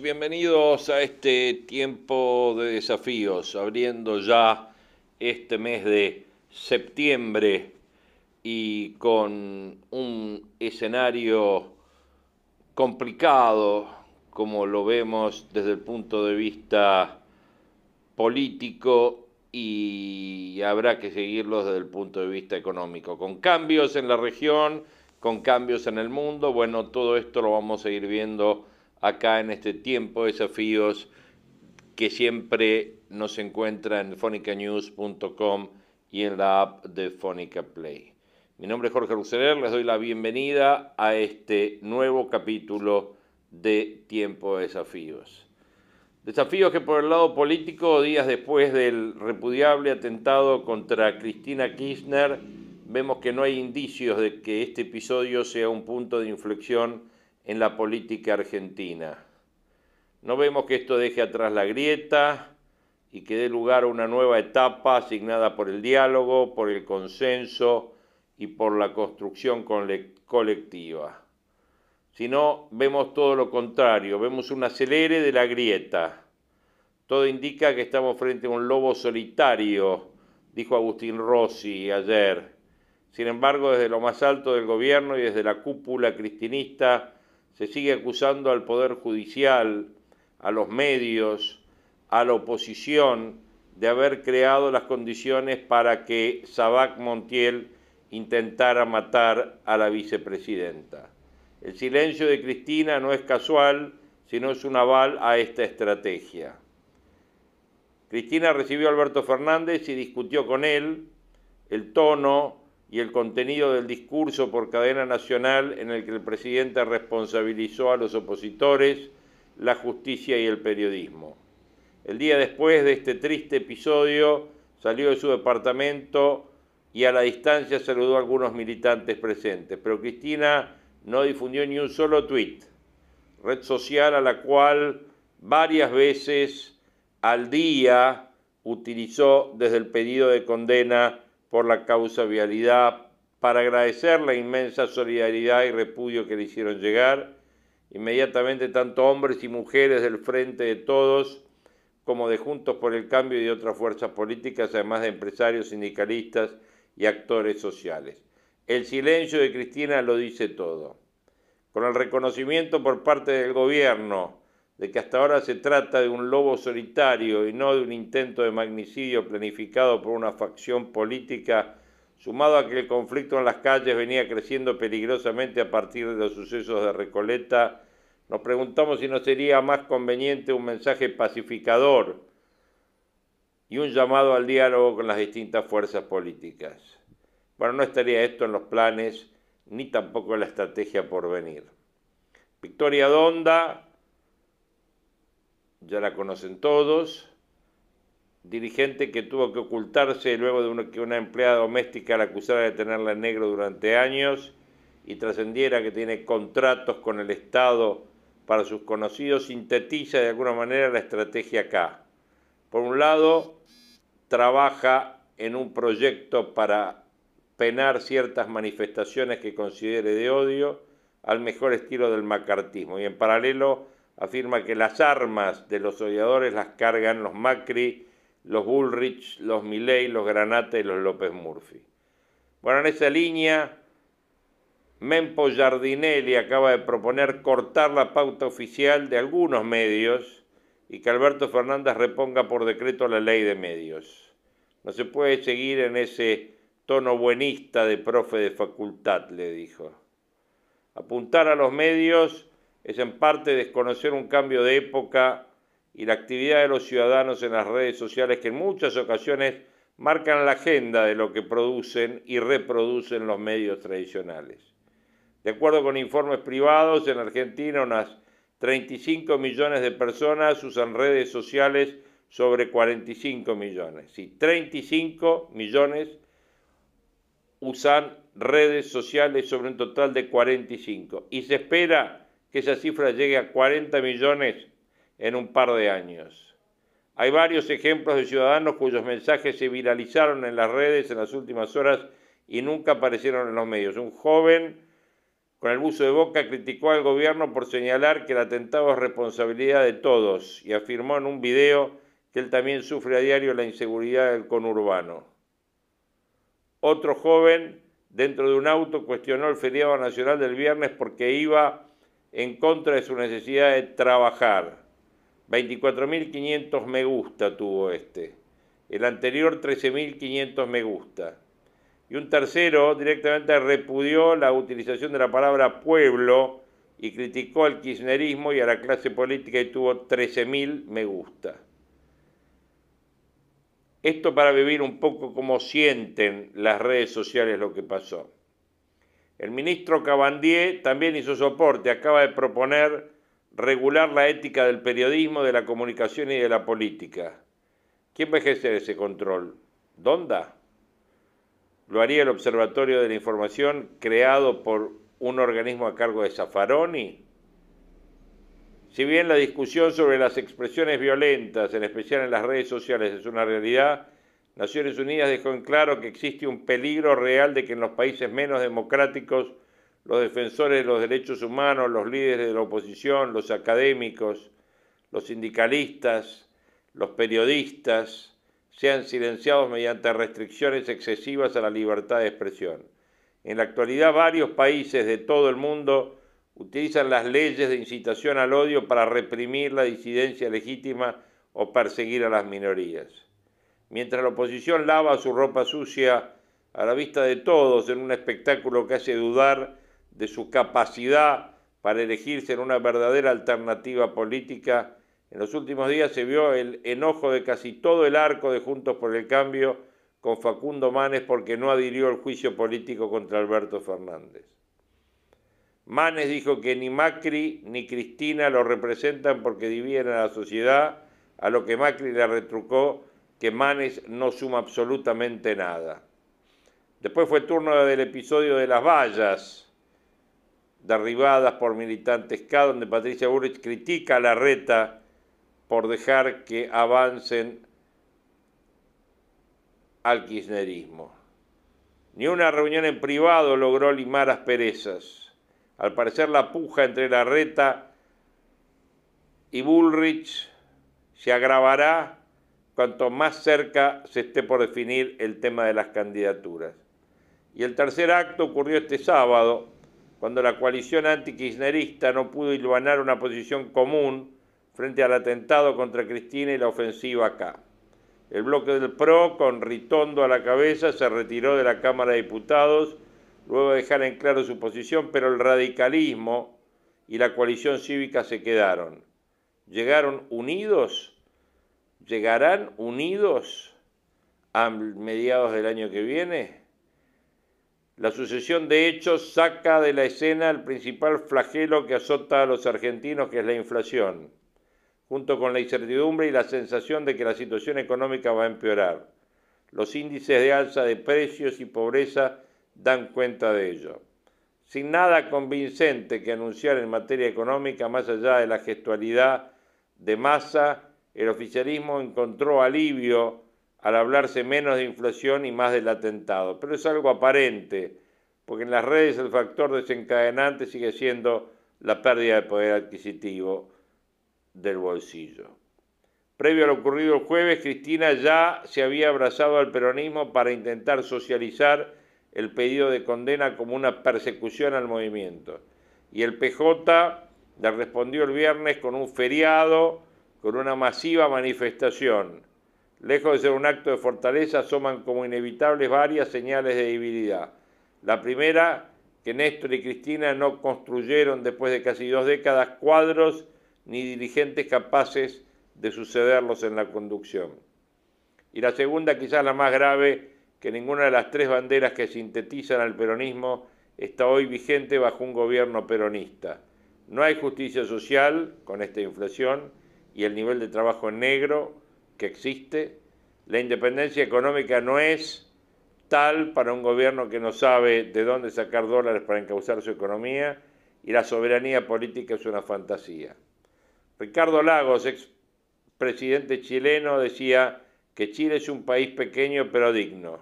Bienvenidos a este tiempo de desafíos, abriendo ya este mes de septiembre y con un escenario complicado como lo vemos desde el punto de vista político y habrá que seguirlo desde el punto de vista económico, con cambios en la región, con cambios en el mundo, bueno, todo esto lo vamos a ir viendo acá en este tiempo de desafíos que siempre nos encuentra en fonicanews.com y en la app de Fonica Play. Mi nombre es Jorge Ruseler, les doy la bienvenida a este nuevo capítulo de Tiempo de Desafíos. Desafíos que por el lado político, días después del repudiable atentado contra Cristina Kirchner, vemos que no hay indicios de que este episodio sea un punto de inflexión en la política argentina. No vemos que esto deje atrás la grieta y que dé lugar a una nueva etapa asignada por el diálogo, por el consenso y por la construcción colectiva. Sino vemos todo lo contrario, vemos un acelere de la grieta. Todo indica que estamos frente a un lobo solitario, dijo Agustín Rossi ayer. Sin embargo, desde lo más alto del gobierno y desde la cúpula cristinista, se sigue acusando al Poder Judicial, a los medios, a la oposición, de haber creado las condiciones para que Sabac Montiel intentara matar a la vicepresidenta. El silencio de Cristina no es casual, sino es un aval a esta estrategia. Cristina recibió a Alberto Fernández y discutió con él el tono, y el contenido del discurso por cadena nacional en el que el presidente responsabilizó a los opositores, la justicia y el periodismo. El día después de este triste episodio salió de su departamento y a la distancia saludó a algunos militantes presentes, pero Cristina no difundió ni un solo tuit, red social a la cual varias veces al día utilizó desde el pedido de condena por la causa vialidad, para agradecer la inmensa solidaridad y repudio que le hicieron llegar, inmediatamente tanto hombres y mujeres del Frente de Todos, como de Juntos por el Cambio y de otras fuerzas políticas, además de empresarios, sindicalistas y actores sociales. El silencio de Cristina lo dice todo. Con el reconocimiento por parte del gobierno de que hasta ahora se trata de un lobo solitario y no de un intento de magnicidio planificado por una facción política, sumado a que el conflicto en las calles venía creciendo peligrosamente a partir de los sucesos de Recoleta, nos preguntamos si no sería más conveniente un mensaje pacificador y un llamado al diálogo con las distintas fuerzas políticas. Bueno, no estaría esto en los planes ni tampoco en la estrategia por venir. Victoria Donda, ya la conocen todos, dirigente que tuvo que ocultarse luego de que una empleada doméstica la acusara de tenerla en negro durante años y trascendiera que tiene contratos con el Estado para sus conocidos, sintetiza de alguna manera la estrategia acá. Por un lado, trabaja en un proyecto para penar ciertas manifestaciones que considere de odio al mejor estilo del macartismo y en paralelo afirma que las armas de los odiadores las cargan los Macri, los Bullrich, los Milley, los Granata y los López Murphy. Bueno, en esa línea, Mempo Giardinelli acaba de proponer cortar la pauta oficial de algunos medios y que Alberto Fernández reponga por decreto la ley de medios. No se puede seguir en ese tono buenista de profe de facultad, le dijo. Apuntar a los medios es en parte desconocer un cambio de época y la actividad de los ciudadanos en las redes sociales que en muchas ocasiones marcan la agenda de lo que producen y reproducen los medios tradicionales. De acuerdo con informes privados, en Argentina unas 35 millones de personas usan redes sociales sobre 45 millones. Sí, 35 millones usan redes sociales sobre un total de 45. Y se espera que esa cifra llegue a 40 millones en un par de años. Hay varios ejemplos de ciudadanos cuyos mensajes se viralizaron en las redes en las últimas horas y nunca aparecieron en los medios. Un joven con el buzo de boca criticó al gobierno por señalar que el atentado es responsabilidad de todos y afirmó en un video que él también sufre a diario la inseguridad del conurbano. Otro joven dentro de un auto cuestionó el feriado nacional del viernes porque iba en contra de su necesidad de trabajar. 24.500 me gusta tuvo este. El anterior 13.500 me gusta. Y un tercero directamente repudió la utilización de la palabra pueblo y criticó al kirchnerismo y a la clase política y tuvo 13.000 me gusta. Esto para vivir un poco como sienten las redes sociales lo que pasó. El ministro Cabandier también hizo soporte, acaba de proponer regular la ética del periodismo, de la comunicación y de la política. ¿Quién va a ejercer ese control? ¿Dónde? ¿Lo haría el Observatorio de la Información creado por un organismo a cargo de Zaffaroni? Si bien la discusión sobre las expresiones violentas, en especial en las redes sociales, es una realidad, Naciones Unidas dejó en claro que existe un peligro real de que en los países menos democráticos los defensores de los derechos humanos, los líderes de la oposición, los académicos, los sindicalistas, los periodistas, sean silenciados mediante restricciones excesivas a la libertad de expresión. En la actualidad varios países de todo el mundo utilizan las leyes de incitación al odio para reprimir la disidencia legítima o perseguir a las minorías. Mientras la oposición lava su ropa sucia a la vista de todos en un espectáculo que hace dudar de su capacidad para elegirse en una verdadera alternativa política, en los últimos días se vio el enojo de casi todo el arco de Juntos por el Cambio con Facundo Manes porque no adhirió al juicio político contra Alberto Fernández. Manes dijo que ni Macri ni Cristina lo representan porque dividen a la sociedad, a lo que Macri le retrucó que Manes no suma absolutamente nada. Después fue turno del episodio de las vallas, derribadas por militantes K, donde Patricia Burrich critica a la reta por dejar que avancen al kirchnerismo. Ni una reunión en privado logró limar asperezas. Al parecer la puja entre la reta y Bullrich se agravará cuanto más cerca se esté por definir el tema de las candidaturas. Y el tercer acto ocurrió este sábado, cuando la coalición antikirchnerista no pudo hilvanar una posición común frente al atentado contra Cristina y la ofensiva acá. El bloque del PRO, con Ritondo a la cabeza, se retiró de la Cámara de Diputados luego de dejar en claro su posición, pero el radicalismo y la coalición cívica se quedaron. ¿Llegaron unidos? ¿Llegarán unidos a mediados del año que viene? La sucesión de hechos saca de la escena el principal flagelo que azota a los argentinos, que es la inflación, junto con la incertidumbre y la sensación de que la situación económica va a empeorar. Los índices de alza de precios y pobreza dan cuenta de ello. Sin nada convincente que anunciar en materia económica, más allá de la gestualidad de masa, el oficialismo encontró alivio al hablarse menos de inflación y más del atentado. Pero es algo aparente, porque en las redes el factor desencadenante sigue siendo la pérdida de poder adquisitivo del bolsillo. Previo a lo ocurrido el jueves, Cristina ya se había abrazado al peronismo para intentar socializar el pedido de condena como una persecución al movimiento. Y el PJ le respondió el viernes con un feriado, con una masiva manifestación Lejos de ser un acto de fortaleza, asoman como inevitables varias señales de debilidad. La primera, que Néstor y Cristina no construyeron después de casi dos décadas cuadros ni dirigentes capaces de sucederlos en la conducción. Y la segunda, quizás la más grave, que ninguna de las tres banderas que sintetizan al peronismo está hoy vigente bajo un gobierno peronista. No hay justicia social con esta inflación y el nivel de trabajo negro que existe. La independencia económica no es tal para un gobierno que no sabe de dónde sacar dólares para encauzar su economía y la soberanía política es una fantasía. Ricardo Lagos, ex presidente chileno, decía que Chile es un país pequeño pero digno.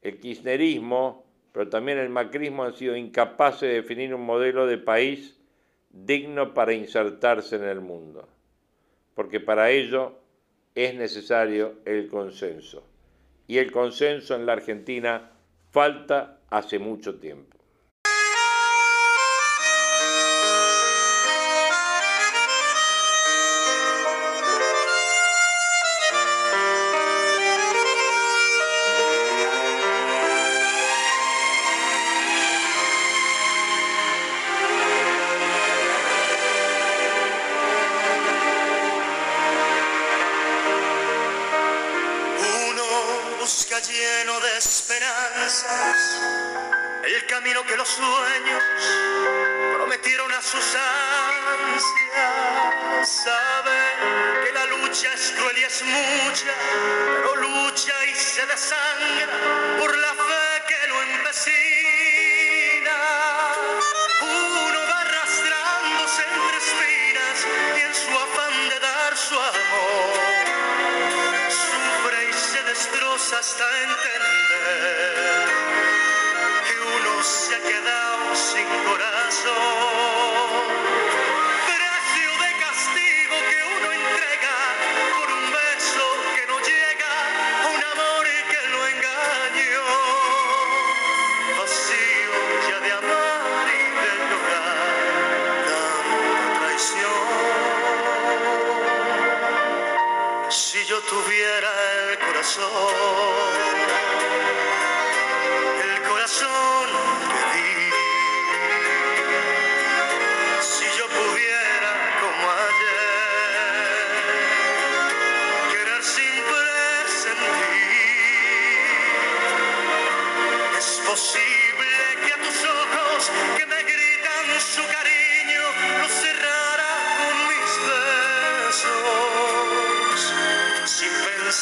El kirchnerismo, pero también el macrismo han sido incapaces de definir un modelo de país digno para insertarse en el mundo, porque para ello es necesario el consenso. Y el consenso en la Argentina falta hace mucho tiempo.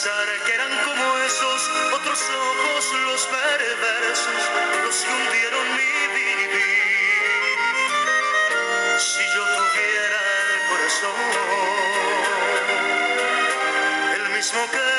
pensar que eran como esos otros ojos los perversos, los que hundieron mi vivir. Si yo tuviera el corazón, el mismo que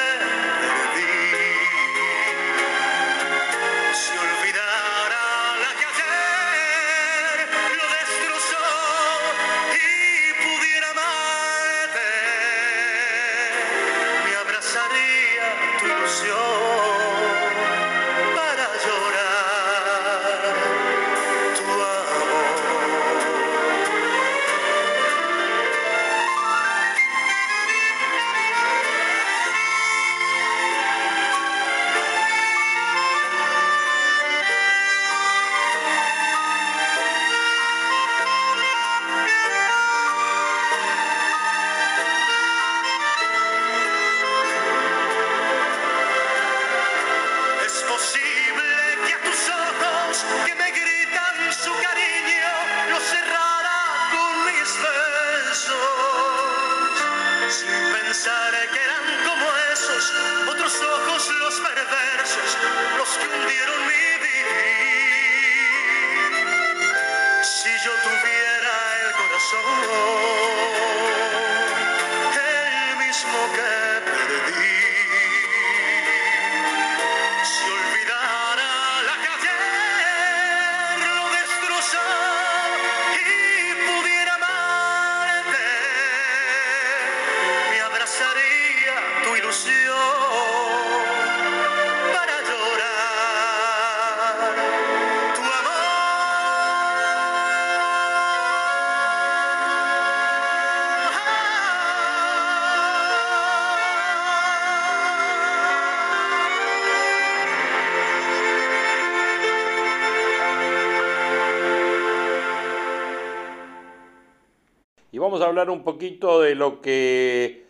hablar un poquito de lo que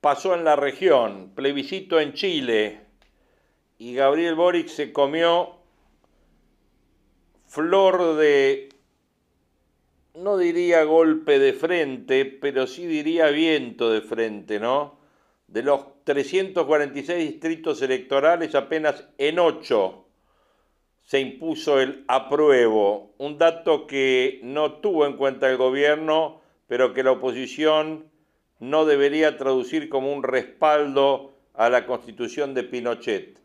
pasó en la región, plebiscito en Chile, y Gabriel Boric se comió flor de, no diría golpe de frente, pero sí diría viento de frente, ¿no? De los 346 distritos electorales, apenas en 8 se impuso el apruebo, un dato que no tuvo en cuenta el gobierno, pero que la oposición no debería traducir como un respaldo a la constitución de Pinochet.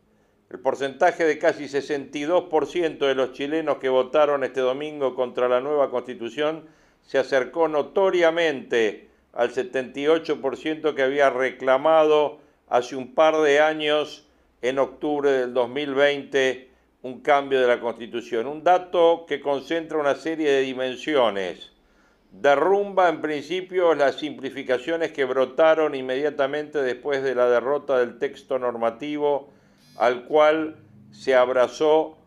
El porcentaje de casi 62% de los chilenos que votaron este domingo contra la nueva constitución se acercó notoriamente al 78% que había reclamado hace un par de años, en octubre del 2020, un cambio de la Constitución. Un dato que concentra una serie de dimensiones. Derrumba en principio las simplificaciones que brotaron inmediatamente después de la derrota del texto normativo al cual se abrazó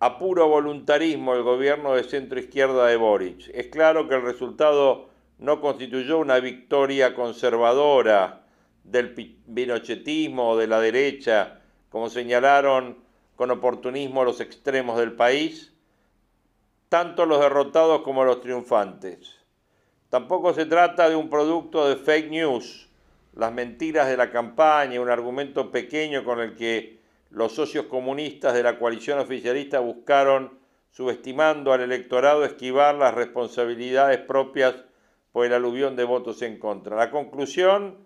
a puro voluntarismo el gobierno de centro izquierda de Boric. Es claro que el resultado no constituyó una victoria conservadora del pinochetismo o de la derecha, como señalaron con oportunismo los extremos del país, tanto los derrotados como los triunfantes. Tampoco se trata de un producto de fake news, las mentiras de la campaña, un argumento pequeño con el que los socios comunistas de la coalición oficialista buscaron, subestimando al electorado, esquivar las responsabilidades propias por el aluvión de votos en contra. La conclusión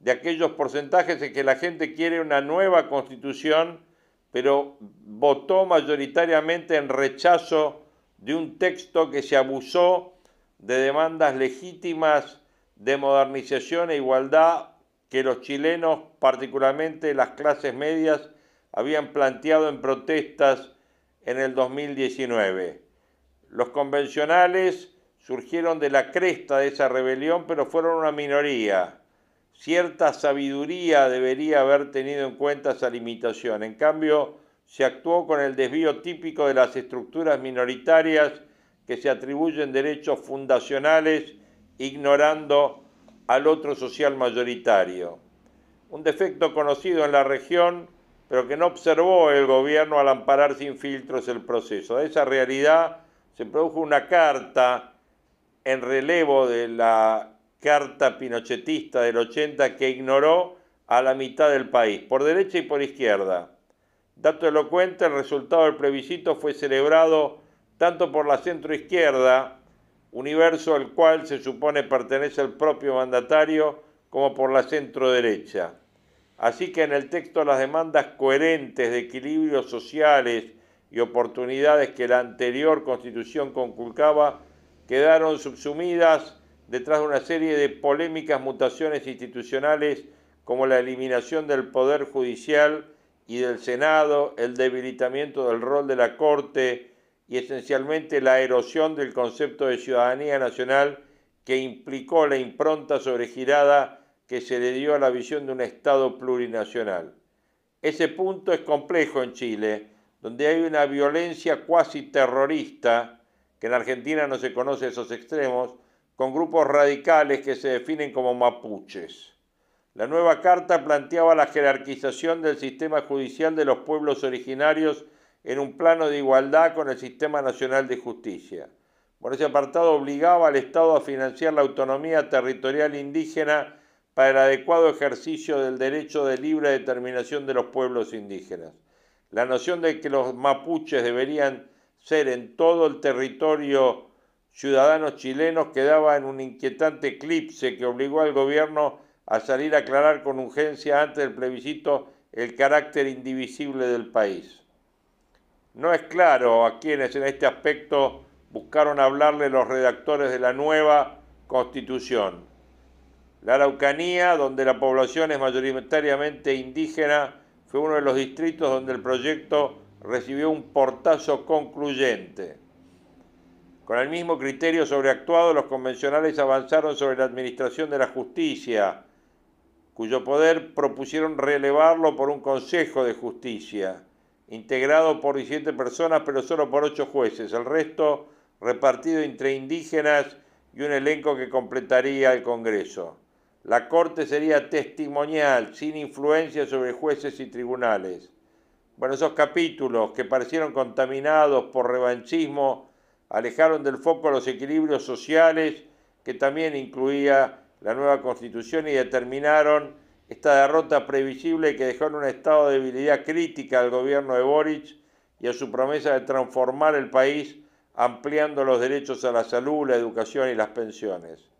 de aquellos porcentajes es que la gente quiere una nueva constitución pero votó mayoritariamente en rechazo de un texto que se abusó de demandas legítimas de modernización e igualdad que los chilenos, particularmente las clases medias, habían planteado en protestas en el 2019. Los convencionales surgieron de la cresta de esa rebelión, pero fueron una minoría cierta sabiduría debería haber tenido en cuenta esa limitación. En cambio, se actuó con el desvío típico de las estructuras minoritarias que se atribuyen derechos fundacionales ignorando al otro social mayoritario. Un defecto conocido en la región, pero que no observó el gobierno al amparar sin filtros el proceso. De esa realidad se produjo una carta en relevo de la carta pinochetista del 80 que ignoró a la mitad del país, por derecha y por izquierda. Dato elocuente, el resultado del plebiscito fue celebrado tanto por la centroizquierda, universo al cual se supone pertenece el propio mandatario, como por la centroderecha. Así que en el texto las demandas coherentes de equilibrios sociales y oportunidades que la anterior constitución conculcaba quedaron subsumidas detrás de una serie de polémicas mutaciones institucionales como la eliminación del Poder Judicial y del Senado, el debilitamiento del rol de la Corte y esencialmente la erosión del concepto de ciudadanía nacional que implicó la impronta sobregirada que se le dio a la visión de un Estado plurinacional. Ese punto es complejo en Chile, donde hay una violencia cuasi terrorista, que en Argentina no se conoce esos extremos, con grupos radicales que se definen como mapuches. La nueva carta planteaba la jerarquización del sistema judicial de los pueblos originarios en un plano de igualdad con el Sistema Nacional de Justicia. Por ese apartado obligaba al Estado a financiar la autonomía territorial indígena para el adecuado ejercicio del derecho de libre determinación de los pueblos indígenas. La noción de que los mapuches deberían ser en todo el territorio ciudadanos chilenos quedaba en un inquietante eclipse que obligó al gobierno a salir a aclarar con urgencia antes del plebiscito el carácter indivisible del país. No es claro a quienes en este aspecto buscaron hablarle los redactores de la nueva constitución. La Araucanía, donde la población es mayoritariamente indígena, fue uno de los distritos donde el proyecto recibió un portazo concluyente. Con el mismo criterio sobreactuado, los convencionales avanzaron sobre la administración de la justicia, cuyo poder propusieron relevarlo por un Consejo de Justicia, integrado por 17 personas, pero solo por 8 jueces, el resto repartido entre indígenas y un elenco que completaría el Congreso. La Corte sería testimonial, sin influencia sobre jueces y tribunales. Bueno, esos capítulos que parecieron contaminados por revanchismo alejaron del foco los equilibrios sociales que también incluía la nueva constitución y determinaron esta derrota previsible que dejó en un estado de debilidad crítica al gobierno de Boric y a su promesa de transformar el país ampliando los derechos a la salud, la educación y las pensiones.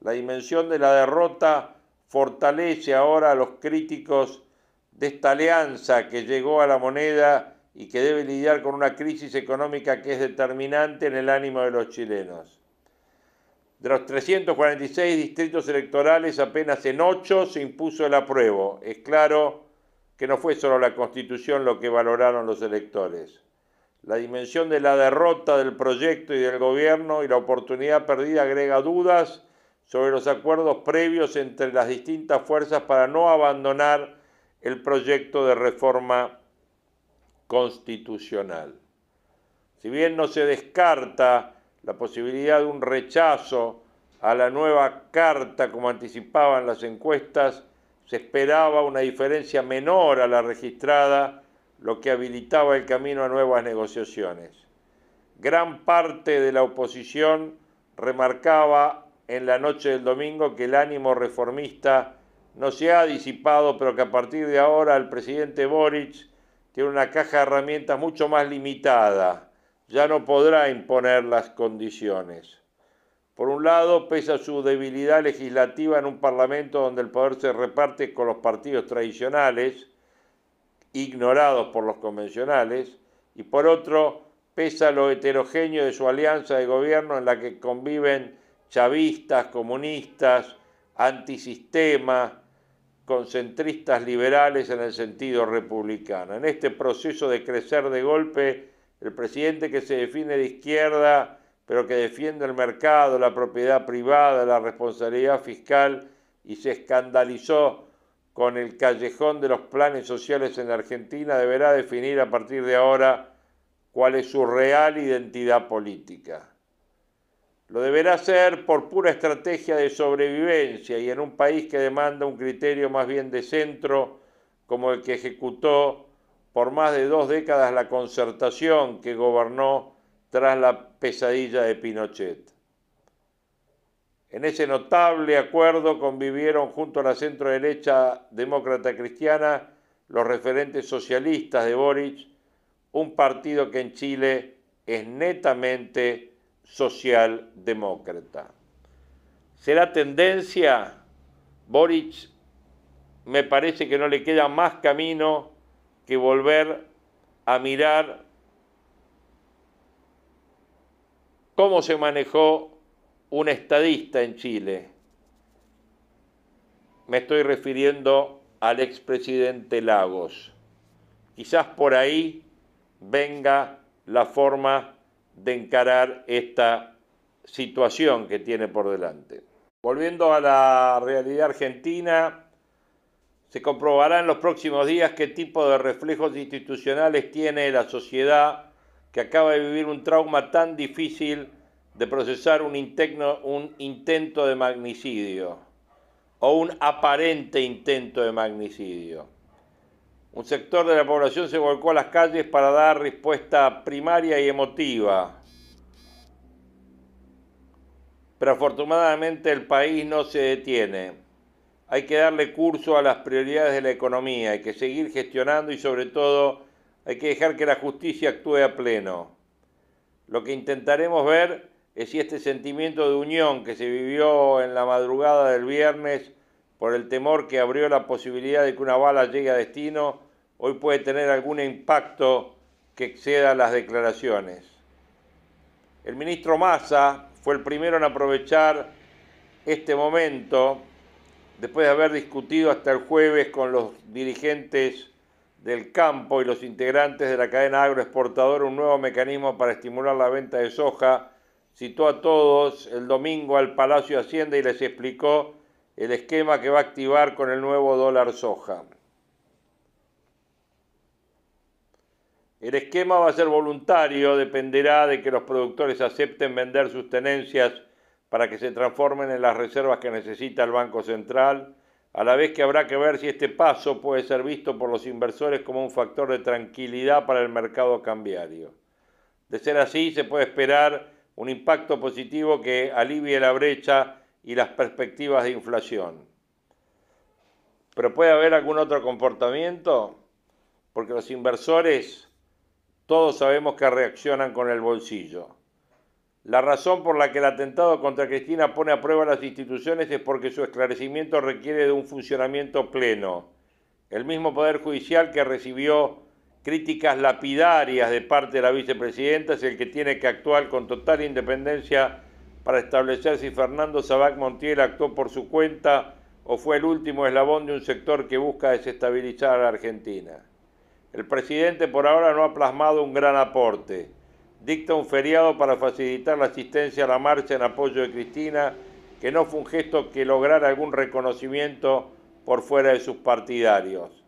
La dimensión de la derrota fortalece ahora a los críticos de esta alianza que llegó a la moneda y que debe lidiar con una crisis económica que es determinante en el ánimo de los chilenos. De los 346 distritos electorales, apenas en 8 se impuso el apruebo. Es claro que no fue solo la constitución lo que valoraron los electores. La dimensión de la derrota del proyecto y del gobierno y la oportunidad perdida agrega dudas sobre los acuerdos previos entre las distintas fuerzas para no abandonar el proyecto de reforma constitucional. Si bien no se descarta la posibilidad de un rechazo a la nueva carta como anticipaban las encuestas, se esperaba una diferencia menor a la registrada, lo que habilitaba el camino a nuevas negociaciones. Gran parte de la oposición remarcaba en la noche del domingo que el ánimo reformista no se ha disipado, pero que a partir de ahora el presidente Boric tiene una caja de herramientas mucho más limitada ya no podrá imponer las condiciones. Por un lado, pesa su debilidad legislativa en un Parlamento donde el poder se reparte con los partidos tradicionales, ignorados por los convencionales, y por otro, pesa lo heterogéneo de su alianza de gobierno en la que conviven chavistas, comunistas, antisistema, concentristas liberales en el sentido republicano. En este proceso de crecer de golpe, el presidente que se define de izquierda, pero que defiende el mercado, la propiedad privada, la responsabilidad fiscal y se escandalizó con el callejón de los planes sociales en Argentina, deberá definir a partir de ahora cuál es su real identidad política. Lo deberá hacer por pura estrategia de sobrevivencia y en un país que demanda un criterio más bien de centro como el que ejecutó por más de dos décadas la concertación que gobernó tras la pesadilla de Pinochet. En ese notable acuerdo convivieron junto a la centro-derecha demócrata cristiana los referentes socialistas de Boric, un partido que en Chile es netamente socialdemócrata. ¿Será tendencia? Boric me parece que no le queda más camino que volver a mirar cómo se manejó un estadista en Chile. Me estoy refiriendo al expresidente Lagos. Quizás por ahí venga la forma de encarar esta situación que tiene por delante. Volviendo a la realidad argentina, se comprobará en los próximos días qué tipo de reflejos institucionales tiene la sociedad que acaba de vivir un trauma tan difícil de procesar un, intento de magnicidio o un aparente intento de magnicidio. Un sector de la población se volcó a las calles para dar respuesta primaria y emotiva. Pero afortunadamente el país no se detiene hay que darle curso a las prioridades de la economía, hay que seguir gestionando y sobre todo hay que dejar que la justicia actúe a pleno. Lo que intentaremos ver es si este sentimiento de unión que se vivió en la madrugada del viernes por el temor que abrió la posibilidad de que una bala llegue a destino, hoy puede tener algún impacto que exceda las declaraciones. El ministro Massa fue el primero en aprovechar este momento después de haber discutido hasta el jueves con los dirigentes del campo y los integrantes de la cadena agroexportadora un nuevo mecanismo para estimular la venta de soja, citó a todos el domingo al Palacio de Hacienda y les explicó el esquema que va a activar con el nuevo dólar soja. El esquema va a ser voluntario, dependerá de que los productores acepten vender sus tenencias para que se transformen en las reservas que necesita el Banco Central, a la vez que habrá que ver si este paso puede ser visto por los inversores como un factor de tranquilidad para el mercado cambiario. De ser así, se puede esperar un impacto positivo que alivie la brecha y las perspectivas de inflación. Pero puede haber algún otro comportamiento, porque los inversores todos sabemos que reaccionan con el bolsillo. La razón por la que el atentado contra Cristina pone a prueba las instituciones es porque su esclarecimiento requiere de un funcionamiento pleno. El mismo Poder Judicial que recibió críticas lapidarias de parte de la vicepresidenta es el que tiene que actuar con total independencia para establecer si Fernando Sabac Montiel actuó por su cuenta o fue el último eslabón de un sector que busca desestabilizar a la Argentina. El presidente por ahora no ha plasmado un gran aporte. Dicta un feriado para facilitar la asistencia a la marcha en apoyo de Cristina, que no fue un gesto que lograra algún reconocimiento por fuera de sus partidarios.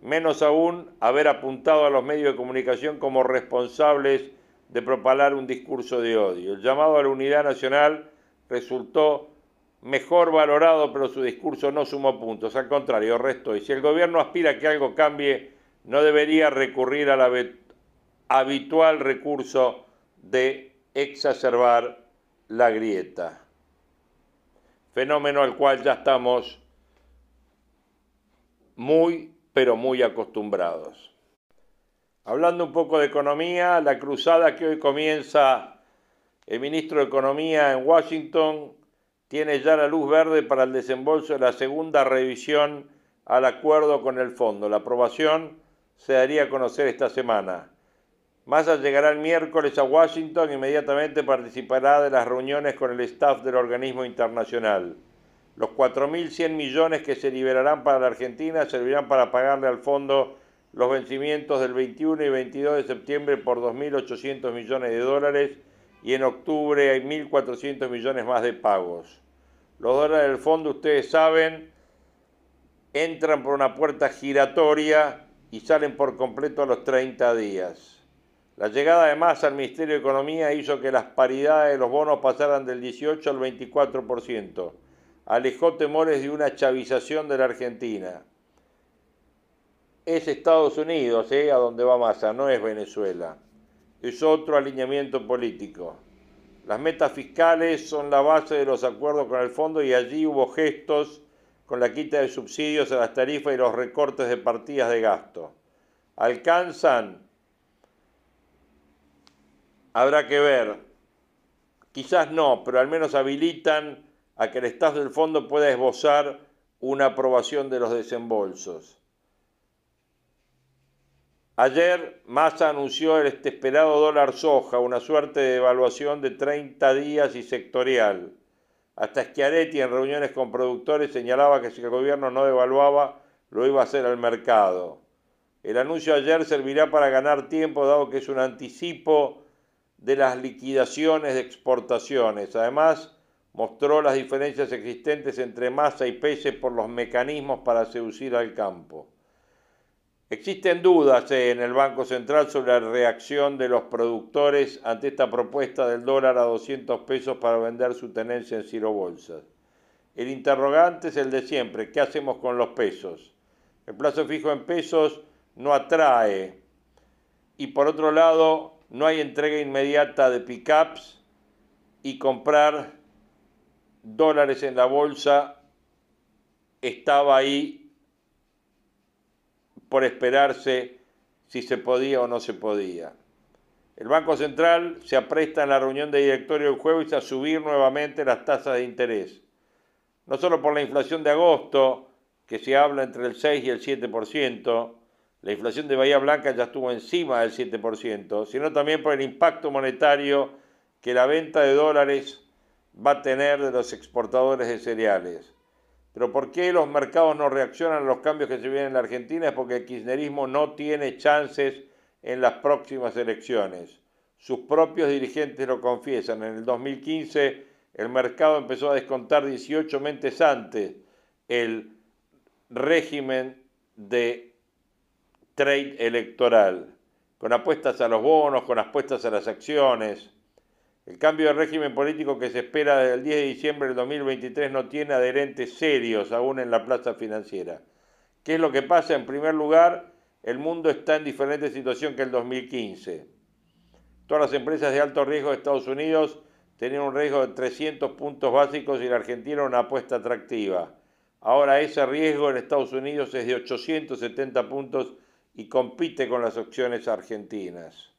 Menos aún haber apuntado a los medios de comunicación como responsables de propalar un discurso de odio. El llamado a la unidad nacional resultó mejor valorado, pero su discurso no sumó puntos, al contrario, restó. Y si el gobierno aspira a que algo cambie, no debería recurrir al habitual recurso de exacerbar la grieta, fenómeno al cual ya estamos muy, pero muy acostumbrados. Hablando un poco de economía, la cruzada que hoy comienza el ministro de Economía en Washington tiene ya la luz verde para el desembolso de la segunda revisión al acuerdo con el fondo. La aprobación se daría a conocer esta semana. Massa llegará el miércoles a Washington e inmediatamente participará de las reuniones con el staff del organismo internacional. Los 4.100 millones que se liberarán para la Argentina servirán para pagarle al fondo los vencimientos del 21 y 22 de septiembre por 2.800 millones de dólares y en octubre hay 1.400 millones más de pagos. Los dólares del fondo, ustedes saben, entran por una puerta giratoria y salen por completo a los 30 días. La llegada de Massa al Ministerio de Economía hizo que las paridades de los bonos pasaran del 18 al 24%. Alejó temores de una chavización de la Argentina. Es Estados Unidos, ¿eh? a donde va Massa, no es Venezuela. Es otro alineamiento político. Las metas fiscales son la base de los acuerdos con el fondo y allí hubo gestos con la quita de subsidios a las tarifas y los recortes de partidas de gasto. ¿Alcanzan? Habrá que ver. Quizás no, pero al menos habilitan a que el staff del fondo pueda esbozar una aprobación de los desembolsos. Ayer Massa anunció el esperado dólar soja, una suerte de evaluación de 30 días y sectorial. Hasta Schiaretti en reuniones con productores señalaba que si el gobierno no devaluaba, lo iba a hacer al mercado. El anuncio ayer servirá para ganar tiempo, dado que es un anticipo de las liquidaciones de exportaciones. Además, mostró las diferencias existentes entre masa y peso por los mecanismos para seducir al campo. Existen dudas eh, en el Banco Central sobre la reacción de los productores ante esta propuesta del dólar a 200 pesos para vender su tenencia en Ciro Bolsas. El interrogante es el de siempre, ¿qué hacemos con los pesos? El plazo fijo en pesos no atrae y por otro lado no hay entrega inmediata de pickups y comprar dólares en la bolsa estaba ahí por esperarse si se podía o no se podía. El Banco Central se apresta en la reunión de directorio del jueves a subir nuevamente las tasas de interés. No solo por la inflación de agosto, que se habla entre el 6 y el 7%, la inflación de Bahía Blanca ya estuvo encima del 7%, sino también por el impacto monetario que la venta de dólares va a tener de los exportadores de cereales. Pero ¿por qué los mercados no reaccionan a los cambios que se vienen en la Argentina? Es porque el kirchnerismo no tiene chances en las próximas elecciones. Sus propios dirigentes lo confiesan. En el 2015 el mercado empezó a descontar 18 meses antes el régimen de trade electoral, con apuestas a los bonos, con apuestas a las acciones. El cambio de régimen político que se espera desde el 10 de diciembre del 2023 no tiene adherentes serios aún en la plaza financiera. ¿Qué es lo que pasa? En primer lugar, el mundo está en diferente situación que el 2015. Todas las empresas de alto riesgo de Estados Unidos tenían un riesgo de 300 puntos básicos y la Argentina una apuesta atractiva. Ahora ese riesgo en Estados Unidos es de 870 puntos y compite con las opciones argentinas.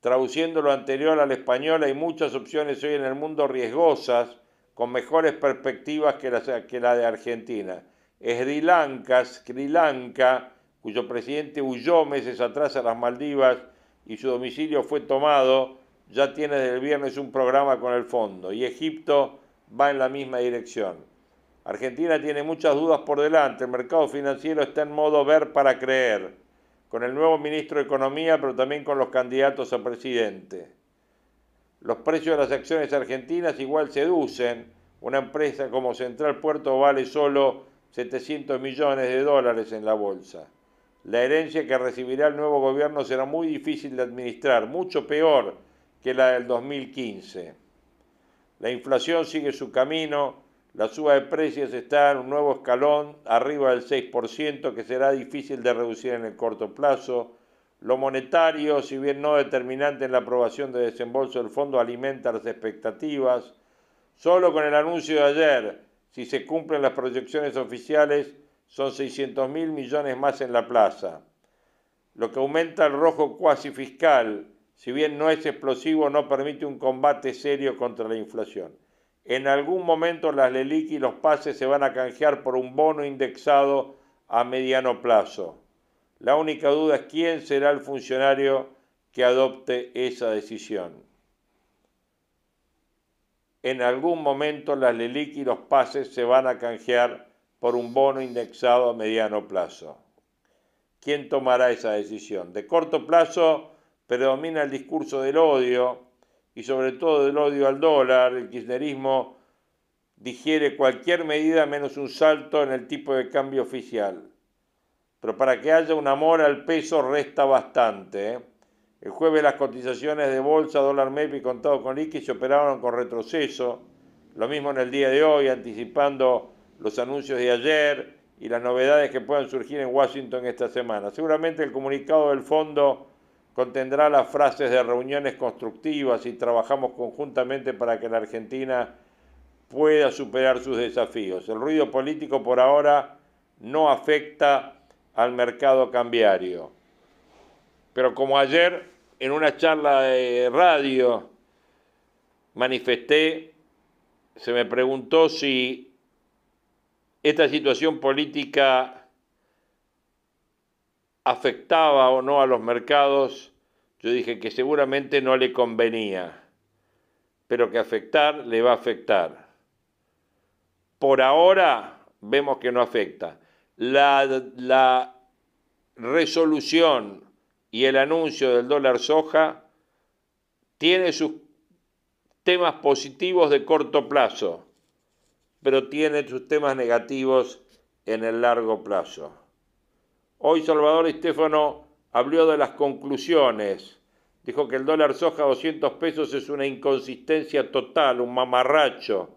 Traduciendo lo anterior al español, hay muchas opciones hoy en el mundo riesgosas, con mejores perspectivas que la, de Argentina. Sri Lanka, Sri Lanka, cuyo presidente huyó meses atrás a las Maldivas y su domicilio fue tomado, ya tiene desde el viernes un programa con el fondo. Y Egipto va en la misma dirección. Argentina tiene muchas dudas por delante, el mercado financiero está en modo ver para creer con el nuevo ministro de Economía, pero también con los candidatos a presidente. Los precios de las acciones argentinas igual seducen. Una empresa como Central Puerto vale solo 700 millones de dólares en la bolsa. La herencia que recibirá el nuevo gobierno será muy difícil de administrar, mucho peor que la del 2015. La inflación sigue su camino, la suba de precios está en un nuevo escalón, arriba del 6%, que será difícil de reducir en el corto plazo. Lo monetario, si bien no determinante en la aprobación de desembolso del fondo, alimenta las expectativas. Solo con el anuncio de ayer, si se cumplen las proyecciones oficiales, son 600 mil millones más en la plaza. Lo que aumenta el rojo cuasi fiscal, si bien no es explosivo, no permite un combate serio contra la inflación. En algún momento las LELIC y los pases se van a canjear por un bono indexado a mediano plazo. La única duda es quién será el funcionario que adopte esa decisión. En algún momento las LELIC y los pases se van a canjear por un bono indexado a mediano plazo. ¿Quién tomará esa decisión? De corto plazo predomina el discurso del odio, y sobre todo del odio al dólar, el kirchnerismo digiere cualquier medida menos un salto en el tipo de cambio oficial. Pero para que haya un amor al peso resta bastante. ¿eh? El jueves las cotizaciones de bolsa, dólar MEP y contado con liqui se operaron con retroceso. Lo mismo en el día de hoy, anticipando los anuncios de ayer y las novedades que puedan surgir en Washington esta semana. Seguramente el comunicado del fondo contendrá las frases de reuniones constructivas y trabajamos conjuntamente para que la Argentina pueda superar sus desafíos. El ruido político por ahora no afecta al mercado cambiario. Pero como ayer en una charla de radio manifesté, se me preguntó si esta situación política afectaba o no a los mercados, yo dije que seguramente no le convenía, pero que afectar le va a afectar. Por ahora vemos que no afecta. La, resolución y el anuncio del dólar soja tiene sus temas positivos de corto plazo, pero tiene sus temas negativos en el largo plazo. Hoy Salvador Estefano habló de las conclusiones. Dijo que el dólar soja a 200 pesos es una inconsistencia total, un mamarracho,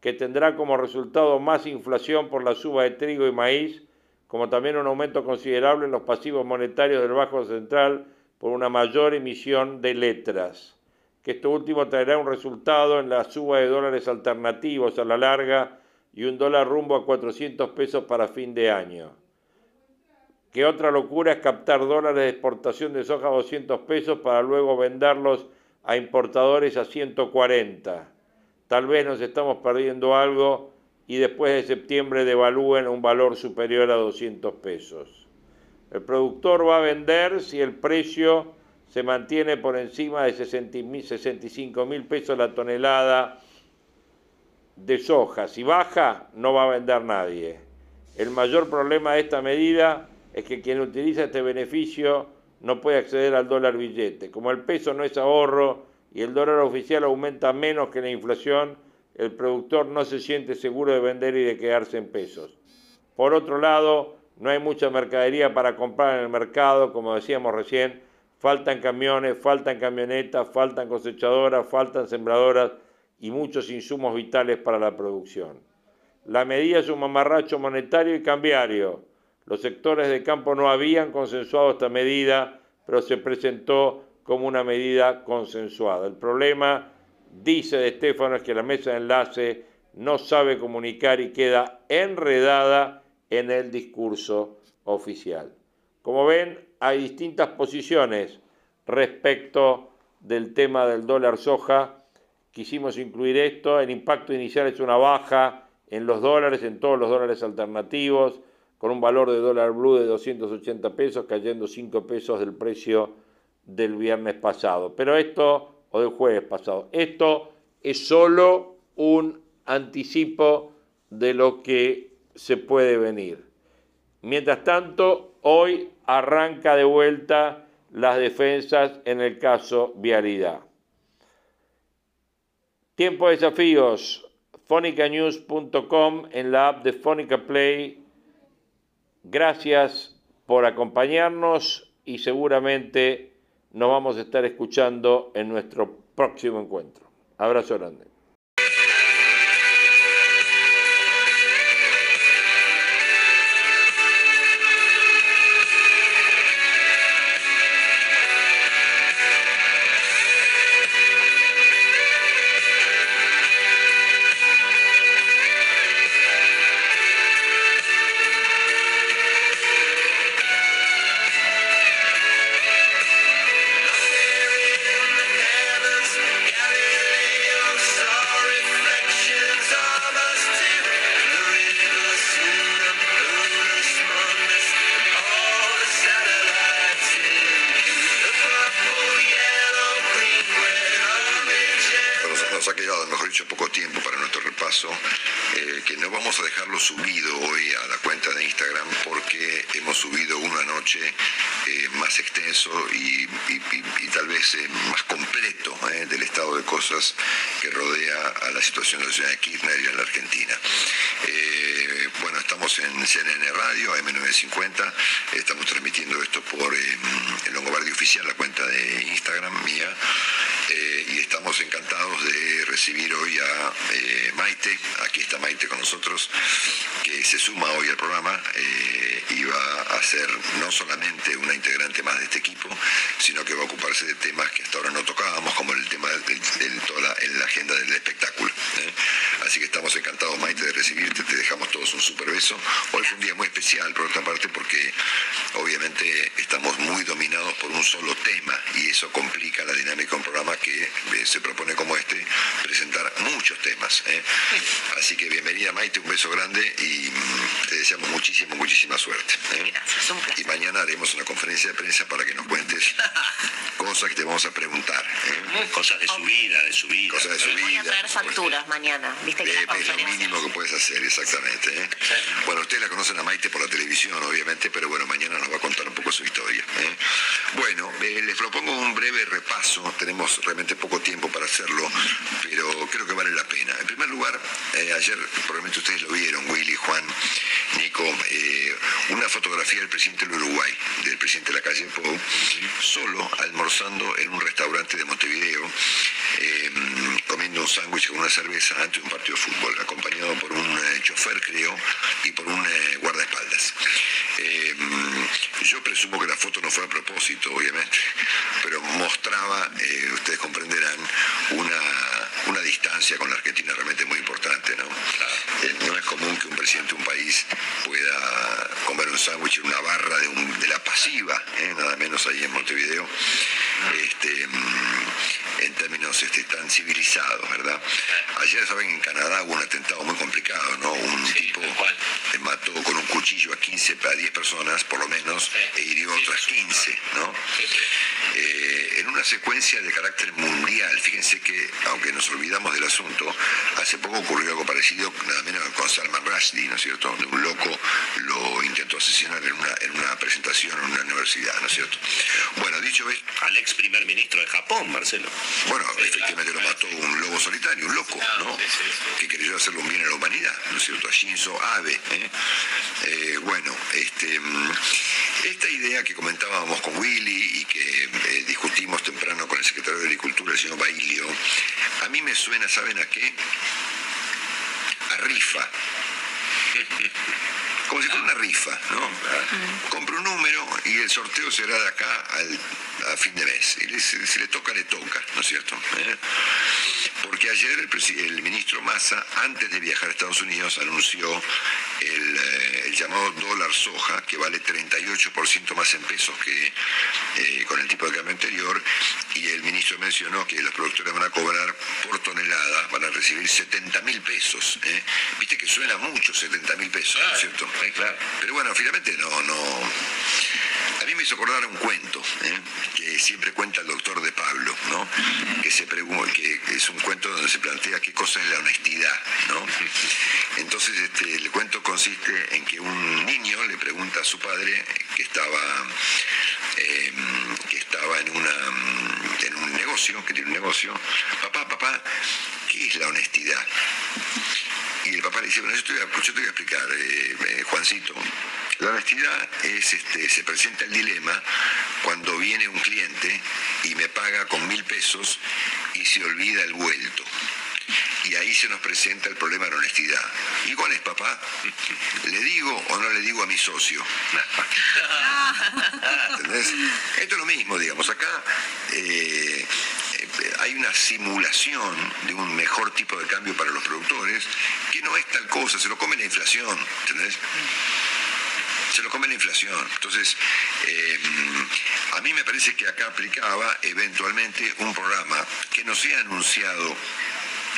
que tendrá como resultado más inflación por la suba de trigo y maíz, como también un aumento considerable en los pasivos monetarios del Banco Central por una mayor emisión de letras, que esto último traerá un resultado en la suba de dólares alternativos a la larga y un dólar rumbo a 400 pesos para fin de año que otra locura es captar dólares de exportación de soja a 200 pesos para luego venderlos a importadores a 140. Tal vez nos estamos perdiendo algo y después de septiembre devalúen un valor superior a 200 pesos. El productor va a vender si el precio se mantiene por encima de 65 mil pesos la tonelada de soja. Si baja, no va a vender nadie. El mayor problema de esta medida es que quien utiliza este beneficio no puede acceder al dólar billete. Como el peso no es ahorro y el dólar oficial aumenta menos que la inflación, el productor no se siente seguro de vender y de quedarse en pesos. Por otro lado, no hay mucha mercadería para comprar en el mercado, como decíamos recién, faltan camiones, faltan camionetas, faltan cosechadoras, faltan sembradoras y muchos insumos vitales para la producción. La medida es un mamarracho monetario y cambiario. Los sectores de campo no habían consensuado esta medida, pero se presentó como una medida consensuada. El problema, dice de Estefano, es que la mesa de enlace no sabe comunicar y queda enredada en el discurso oficial. Como ven, hay distintas posiciones respecto del tema del dólar soja. Quisimos incluir esto. El impacto inicial es una baja en los dólares, en todos los dólares alternativos, con un valor de dólar blue de 280 pesos, cayendo 5 pesos del precio del viernes pasado. Pero esto, o del jueves pasado, esto es solo un anticipo de lo que se puede venir. Mientras tanto, hoy arranca de vuelta las defensas en el caso Vialidad. Tiempo de desafíos, fonicanews.com en la app de Fonica Play. Gracias por acompañarnos y seguramente nos vamos a estar escuchando en nuestro próximo encuentro. Abrazo grande. beso grande y mm, te deseamos muchísima, muchísima suerte. ¿eh? Gracias, un placer. Y mañana haremos una conferencia de prensa para que nos cuentes cosas que te vamos a preguntar. ¿eh? Cosas de su vida, de su vida. Cosas de su vida. Voy a traer facturas mañana, viste que Es lo mínimo que puedes hacer, exactamente. ¿eh? Bueno, ustedes la conocen a Maite por la televisión, obviamente, pero bueno, mañana nos va a contar un poco su historia. ¿eh? Propongo un breve repaso, tenemos realmente poco tiempo para hacerlo, pero creo que vale la pena. En primer lugar, eh, ayer probablemente ustedes lo vieron, Willy, Juan, Nico, eh, una fotografía del presidente del Uruguay, del presidente de la calle Pou, solo almorzando en un restaurante de Montevideo, eh, comiendo un sándwich con una cerveza antes de un partido de fútbol, acompañado por un chofer, creo, y por un guardaespaldas. Eh, mm, yo presumo que la foto no fue a propósito, obviamente, pero mostraba, eh, ustedes comprenderán, una una distancia con la Argentina realmente muy importante, ¿no? Eh, no es común que un presidente de un país pueda comer un sándwich en una barra de, un, de la pasiva, ¿eh? nada menos ahí en Montevideo, este, mm, en términos este, tan civilizados, ¿verdad? Ayer, saben, en Canadá hubo un atentado muy complicado, ¿no? Un tipo que mató con un cuchillo a 15, a 10 personas, por lo menos, e hirió a otras 15, ¿no? Eh, en una secuencia de carácter mundial, fíjense que, aunque nosotros olvidamos del asunto. Hace poco ocurrió algo parecido, nada menos con Salman Rushdie, ¿no es cierto? Donde un loco lo intentó asesinar en una, en una presentación en una universidad, ¿no es cierto? Bueno, dicho esto. Al ex primer ministro de Japón, Marcelo. Bueno, efectivamente lo mató un lobo solitario, un loco, ¿no? Que creyó hacerle un bien a la humanidad, ¿no es cierto? A Shinzo Abe. ¿eh? ¿eh? Bueno, este, mm, esta idea que comentábamos con Willy y que eh, discutimos temprano con el secretario de Agricultura, el señor Bailio, a mí me suena, ¿saben a qué? A rifa. Como si fuera una rifa, ¿no? Compro un número y el sorteo será de acá al, a fin de mes. Y si, le toca, le toca, ¿no es cierto? ¿Eh? Porque ayer el, el, ministro Massa, antes de viajar a Estados Unidos, anunció el, eh, el llamado dólar soja, que vale 38% más en pesos que eh, con el tipo de cambio anterior, y el ministro mencionó que los productores van a cobrar por tonelada, van a recibir 70 mil pesos. ¿eh? Viste que suena mucho 70 mil pesos, ¿no es cierto? Claro. Pero bueno, finalmente no, no. A mí me hizo acordar un cuento ¿eh? que siempre cuenta el doctor de Pablo, ¿no? que, se que es un cuento donde se plantea qué cosa es la honestidad. ¿no? Entonces este, el cuento consiste en que un niño le pregunta a su padre que estaba, em, que estaba en, una, en un negocio, que tiene un negocio, papá, papá, ¿qué es la honestidad? Y el papá le dice, bueno, yo te voy a, explicar, eh, eh, Juancito. La honestidad es, este, se presenta el dilema cuando viene un cliente y me paga con mil pesos y se olvida el vuelto. Y ahí se nos presenta el problema de la honestidad. ¿Y cuál es, papá? ¿Le digo o no le digo a mi socio? ¿Entendés? Esto es lo mismo, digamos. Acá eh, hay una simulación de un mejor tipo de cambio para los productores que no es tal cosa, se lo come la inflación, ¿entendés? Se lo come la inflación. Entonces, eh, a mí me parece que acá aplicaba eventualmente un programa que no se ha anunciado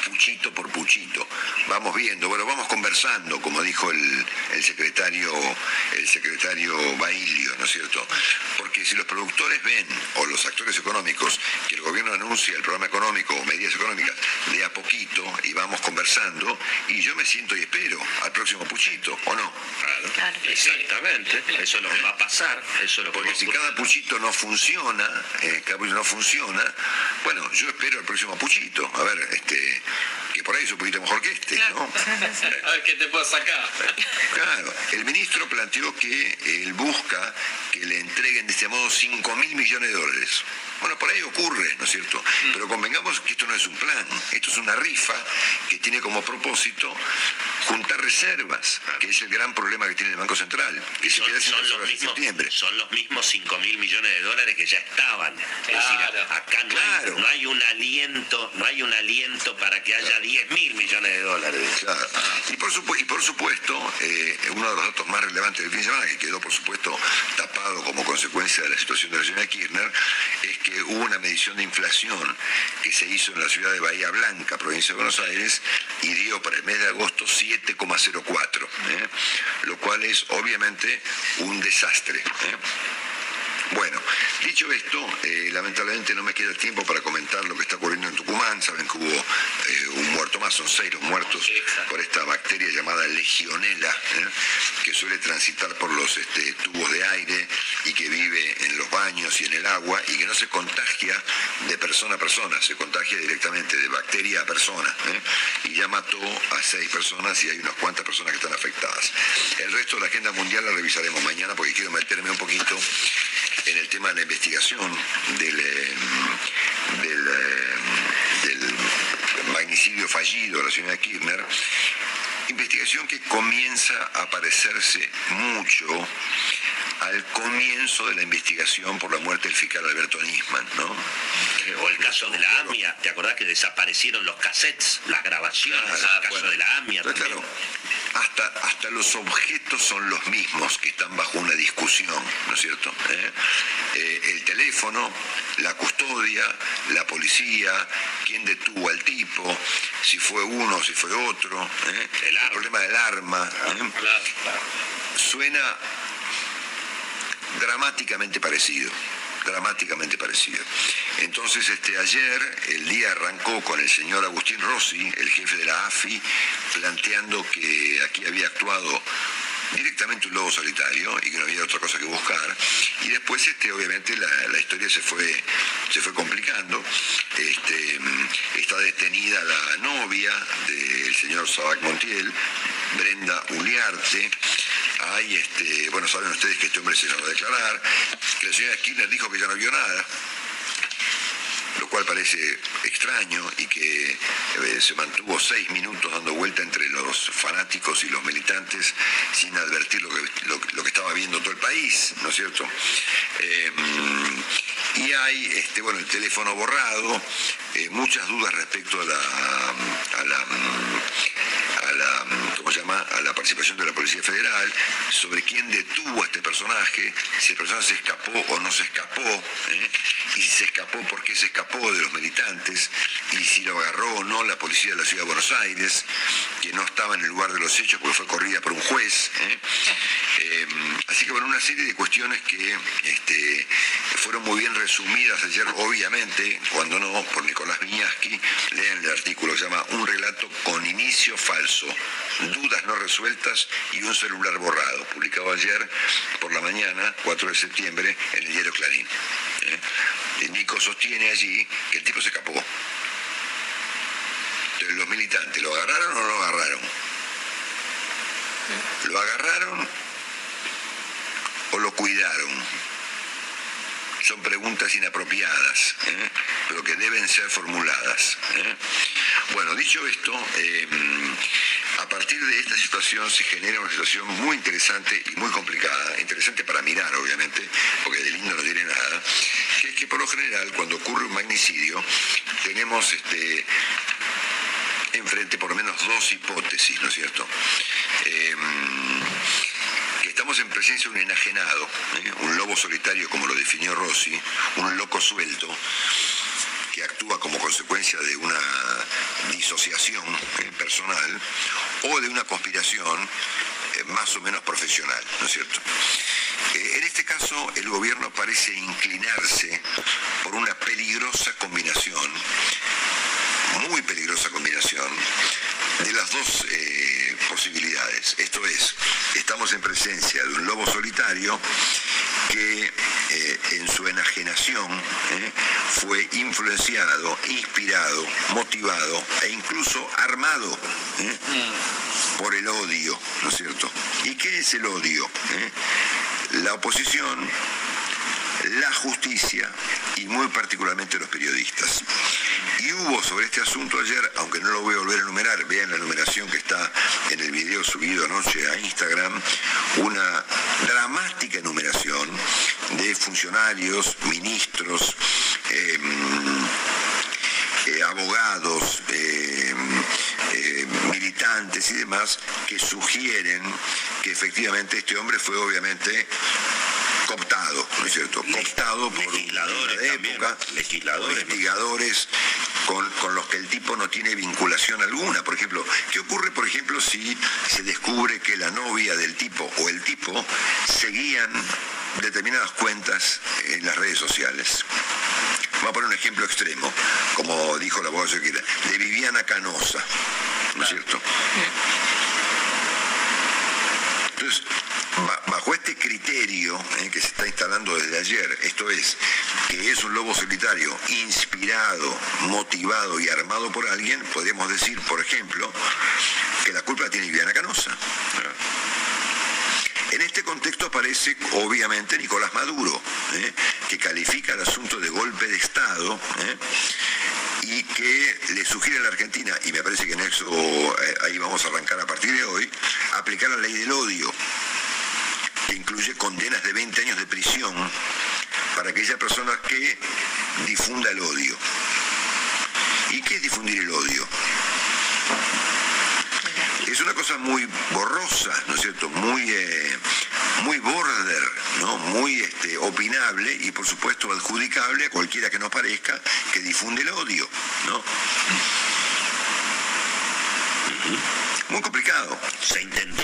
puchito por puchito. Vamos viendo, bueno, vamos conversando, como dijo el, secretario, el secretario Bailio, ¿no es cierto? Porque si los productores ven, o los actores económicos, que el gobierno anuncia el programa económico o medidas económicas de a poquito y vamos conversando, y yo me siento y espero al próximo puchito, ¿o no? Claro, exactamente. Eso es lo que va a pasar. Eso lo Porque si cada puchito no funciona, eh, cada puchito no funciona, bueno, yo espero al próximo puchito. A ver, este, que por ahí es un poquito mejor que este, ¿no? A ver qué te puedo sacar. Claro, el ministro planteó que él busca que le entreguen de este modo 5 mil millones de dólares. Bueno, por ahí ocurre, ¿no es cierto? Mm. Pero convengamos que esto no es un plan, esto es una rifa que tiene como propósito juntar reservas, que es el gran problema que tiene el Banco Central, que son, se son los mismos, septiembre. Son los mismos 5 mil millones de dólares que ya estaban. Es decir, acá no, hay, no, hay, un aliento, no hay un aliento para que haya 10 mil millones de dólares. Y, por y por supuesto, eh, uno de los datos más relevantes del fin de semana, que quedó por supuesto tapado como consecuencia de la situación de la señora Kirchner, es que hubo una medición de inflación que se hizo en la ciudad de Bahía Blanca, provincia de Buenos Aires, y dio para el mes de agosto 7,04, ¿eh? lo cual es obviamente un desastre. ¿eh? Bueno, dicho esto, eh, lamentablemente no me queda tiempo para comentar lo que está ocurriendo en Tucumán. Saben que hubo eh, un muerto más, son seis los muertos por esta bacteria llamada legionela, ¿eh? que suele transitar por los este, tubos de aire y que vive en los baños y en el agua y que no se contagia de persona a persona, se contagia directamente de bacteria a persona. Y ya mató a seis personas y hay unas cuantas personas que están afectadas. El resto de la agenda mundial la revisaremos mañana porque quiero meterme un poquito en el tema de la investigación del, eh, eh, magnicidio fallido de la señora Kirchner, investigación que comienza a parecerse mucho al comienzo de la investigación por la muerte del fiscal Alberto Nisman, ¿no? O el caso de la AMIA, ¿te acordás que desaparecieron los cassettes, las grabaciones? el caso de la AMIA Claro, hasta, hasta los objetos son los mismos que están bajo una discusión, ¿no es cierto? ¿Eh? Eh, el teléfono, la custodia, la policía, quién detuvo al tipo, si fue uno, si fue otro, ¿eh? el, problema del arma. Suena dramáticamente parecido dramáticamente parecido. Entonces, este, ayer el día arrancó con el señor Agustín Rossi, el jefe de la AFI, planteando que aquí había actuado directamente un lobo solitario y que no había otra cosa que buscar. Y después, este, obviamente, la, historia se fue, se fue complicando. Este, está detenida la novia del señor Sabac Montiel, Brenda Uliarte hay, este, bueno, saben ustedes que este hombre se va a declarar, que la señora Kirchner dijo que ya no vio nada, lo cual parece extraño y que eh, se mantuvo seis minutos dando vuelta entre los fanáticos y los militantes sin advertir lo que, lo, que estaba viendo todo el país, ¿no es cierto? Eh, y hay, este, bueno, el teléfono borrado, eh, muchas dudas respecto a la a la, ¿cómo se llama? La participación de la Policía Federal, sobre quién detuvo a este personaje, si el personaje se escapó o no se escapó, ¿eh? y si se escapó, por qué se escapó de los militantes, y si lo agarró o no la policía de la Ciudad de Buenos Aires, que no estaba en el lugar de los hechos porque fue corrida por un juez. ¿eh? Eh, así que bueno, una serie de cuestiones que este, fueron muy bien resumidas ayer, obviamente, cuando no, por Nicolás Viñaski, lean el artículo, se llama Un relato con inicio falso, dudas no resueltas y un celular borrado, publicado ayer por la mañana, 4 de septiembre, en el diario Clarín. ¿eh? Nico sostiene allí que el tipo se escapó. Entonces, los militantes, ¿lo agarraron o no lo agarraron? ¿Lo agarraron o lo cuidaron? Son preguntas inapropiadas, ¿eh? pero que deben ser formuladas. ¿eh? Bueno, dicho esto, em, a partir de esta situación se genera una situación muy interesante y muy complicada, interesante para mirar obviamente, porque de lindo no tiene nada, que es que por lo general cuando ocurre un magnicidio tenemos este, enfrente por lo menos dos hipótesis, ¿no es cierto? Estamos en presencia de un enajenado, ¿eh? un lobo solitario como lo definió Rossi, un loco suelto, que actúa como consecuencia de una disociación eh, personal o de una conspiración eh, más o menos profesional, ¿no es cierto? En este caso, el gobierno parece inclinarse por una peligrosa combinación, muy peligrosa combinación, de las dos posibilidades. Esto es, estamos en presencia de un lobo solitario que eh, en su enajenación eh, fue influenciado, inspirado, motivado e incluso armado eh, por el odio, ¿no es cierto? ¿Y qué es el odio? La oposición la justicia y muy particularmente los periodistas. Y hubo sobre este asunto ayer, aunque no lo voy a volver a enumerar, vean la numeración que está en el video subido anoche a Instagram, una dramática enumeración de funcionarios, ministros, em, eh, abogados, em, eh, militantes y demás que sugieren que efectivamente este hombre fue obviamente cooptado, ¿no es cierto? Cooptado por legisladores de época, legisladores, investigadores con, con, los que el tipo no tiene vinculación alguna. Por ejemplo, ¿qué ocurre, por ejemplo, si se descubre que la novia del tipo o el tipo seguían determinadas cuentas en las redes sociales? Vamos a poner un ejemplo extremo, como dijo la abogada de Viviana Canosa, ¿no es cierto? Entonces, bajo este criterio eh, que se está instalando desde ayer, esto es, que es un lobo solitario inspirado, motivado y armado por alguien, podríamos decir, por ejemplo, que la culpa tiene Viviana Canosa. En este contexto aparece obviamente Nicolás Maduro, eh, que califica el asunto de golpe de Estado eh, y que le sugiere a la Argentina, y me parece que en eso ahí vamos a arrancar a partir de hoy, aplicar la ley del odio que incluye condenas de 20 años de prisión para aquella persona que difunda el odio. ¿Y qué es difundir el odio? Es una cosa muy borrosa, ¿no es cierto? Muy, eh, muy border, ¿no? Muy este, opinable y por supuesto adjudicable a cualquiera que nos parezca que difunde el odio, ¿no? Muy complicado. Se intentó,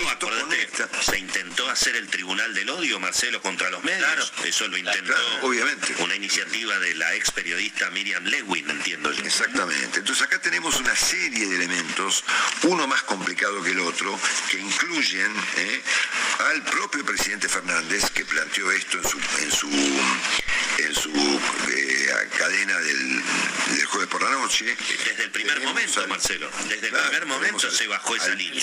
se intentó hacer el tribunal del odio, Marcelo, contra los medios. Claro. Eso lo intentó. obviamente. Una iniciativa de la ex periodista Miriam Lewin, entiendo yo. Exactamente. Entonces acá tenemos una serie de elementos, uno más complicado que el otro, que incluyen eh, al propio presidente Fernández, que planteó esto en su, en su, en su eh, cadena del, jueves por la noche. Desde el primer momento, Marcelo. Desde el primer momento se bajó esa al, línea.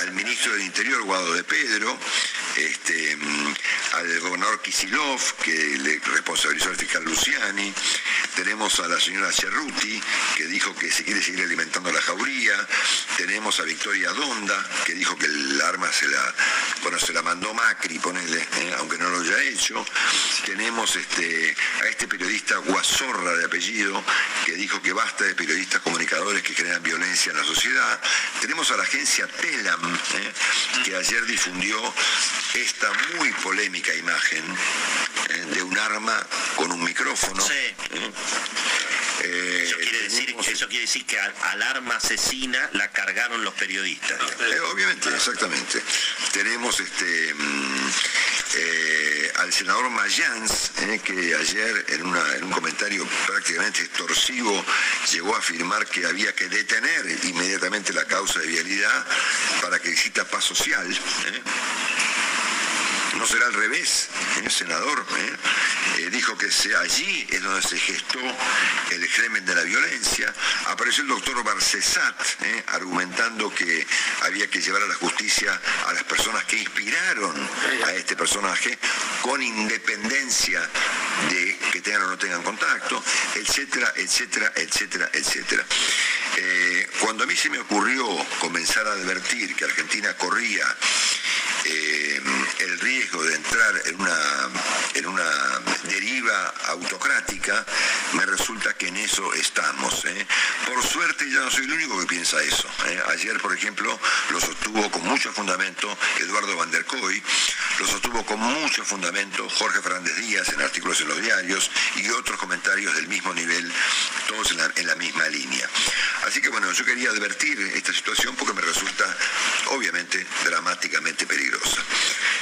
al ministro del Interior, Guado de Pedro, este, al gobernador Kisilov, que le responsabilizó al fiscal Luciani, tenemos a la señora Cerruti, que dijo que se quiere seguir alimentando la jauría, tenemos a Victoria Donda, que dijo que el arma se la, bueno, se la mandó Macri, ponele, eh, aunque no lo haya hecho, tenemos este, a este periodista Guasorra de apellido, que dijo que basta de periodistas comunicadores que generan violencia en la sociedad, tenemos a la agencia Telam, eh, que ayer difundió esta muy polémica imagen eh, de un arma con un micrófono. Eh, eso, quiere decir, eso quiere decir que al, arma asesina la cargaron los periodistas. obviamente, exactamente. Tenemos este mm, al senador Mayans, que ayer en, un comentario prácticamente extorsivo llegó a afirmar que había que detener inmediatamente la causa de vialidad para que exista paz social. No será al revés, el senador ¿eh? Eh, dijo que allí es donde se gestó el germen de la violencia. Apareció el doctor Barcesat ¿eh? argumentando que había que llevar a la justicia a las personas que inspiraron a este personaje con independencia de que tengan o no tengan contacto, etcétera, etcétera, etcétera, etcétera. cuando a mí se me ocurrió comenzar a advertir que Argentina corría eh, el riesgo de entrar en una, en una deriva autocrática, me resulta que en eso estamos. ¿eh? Por suerte ya no soy el único que piensa eso. ¿eh? Ayer, por ejemplo, lo sostuvo con mucho fundamento Eduardo Van der Koy, lo sostuvo con mucho fundamento Jorge Fernández Díaz en artículos en los diarios y otros comentarios del mismo nivel, todos en la, en la misma línea. Así que bueno, yo quería advertir esta situación porque me resulta obviamente dramáticamente peligrosa.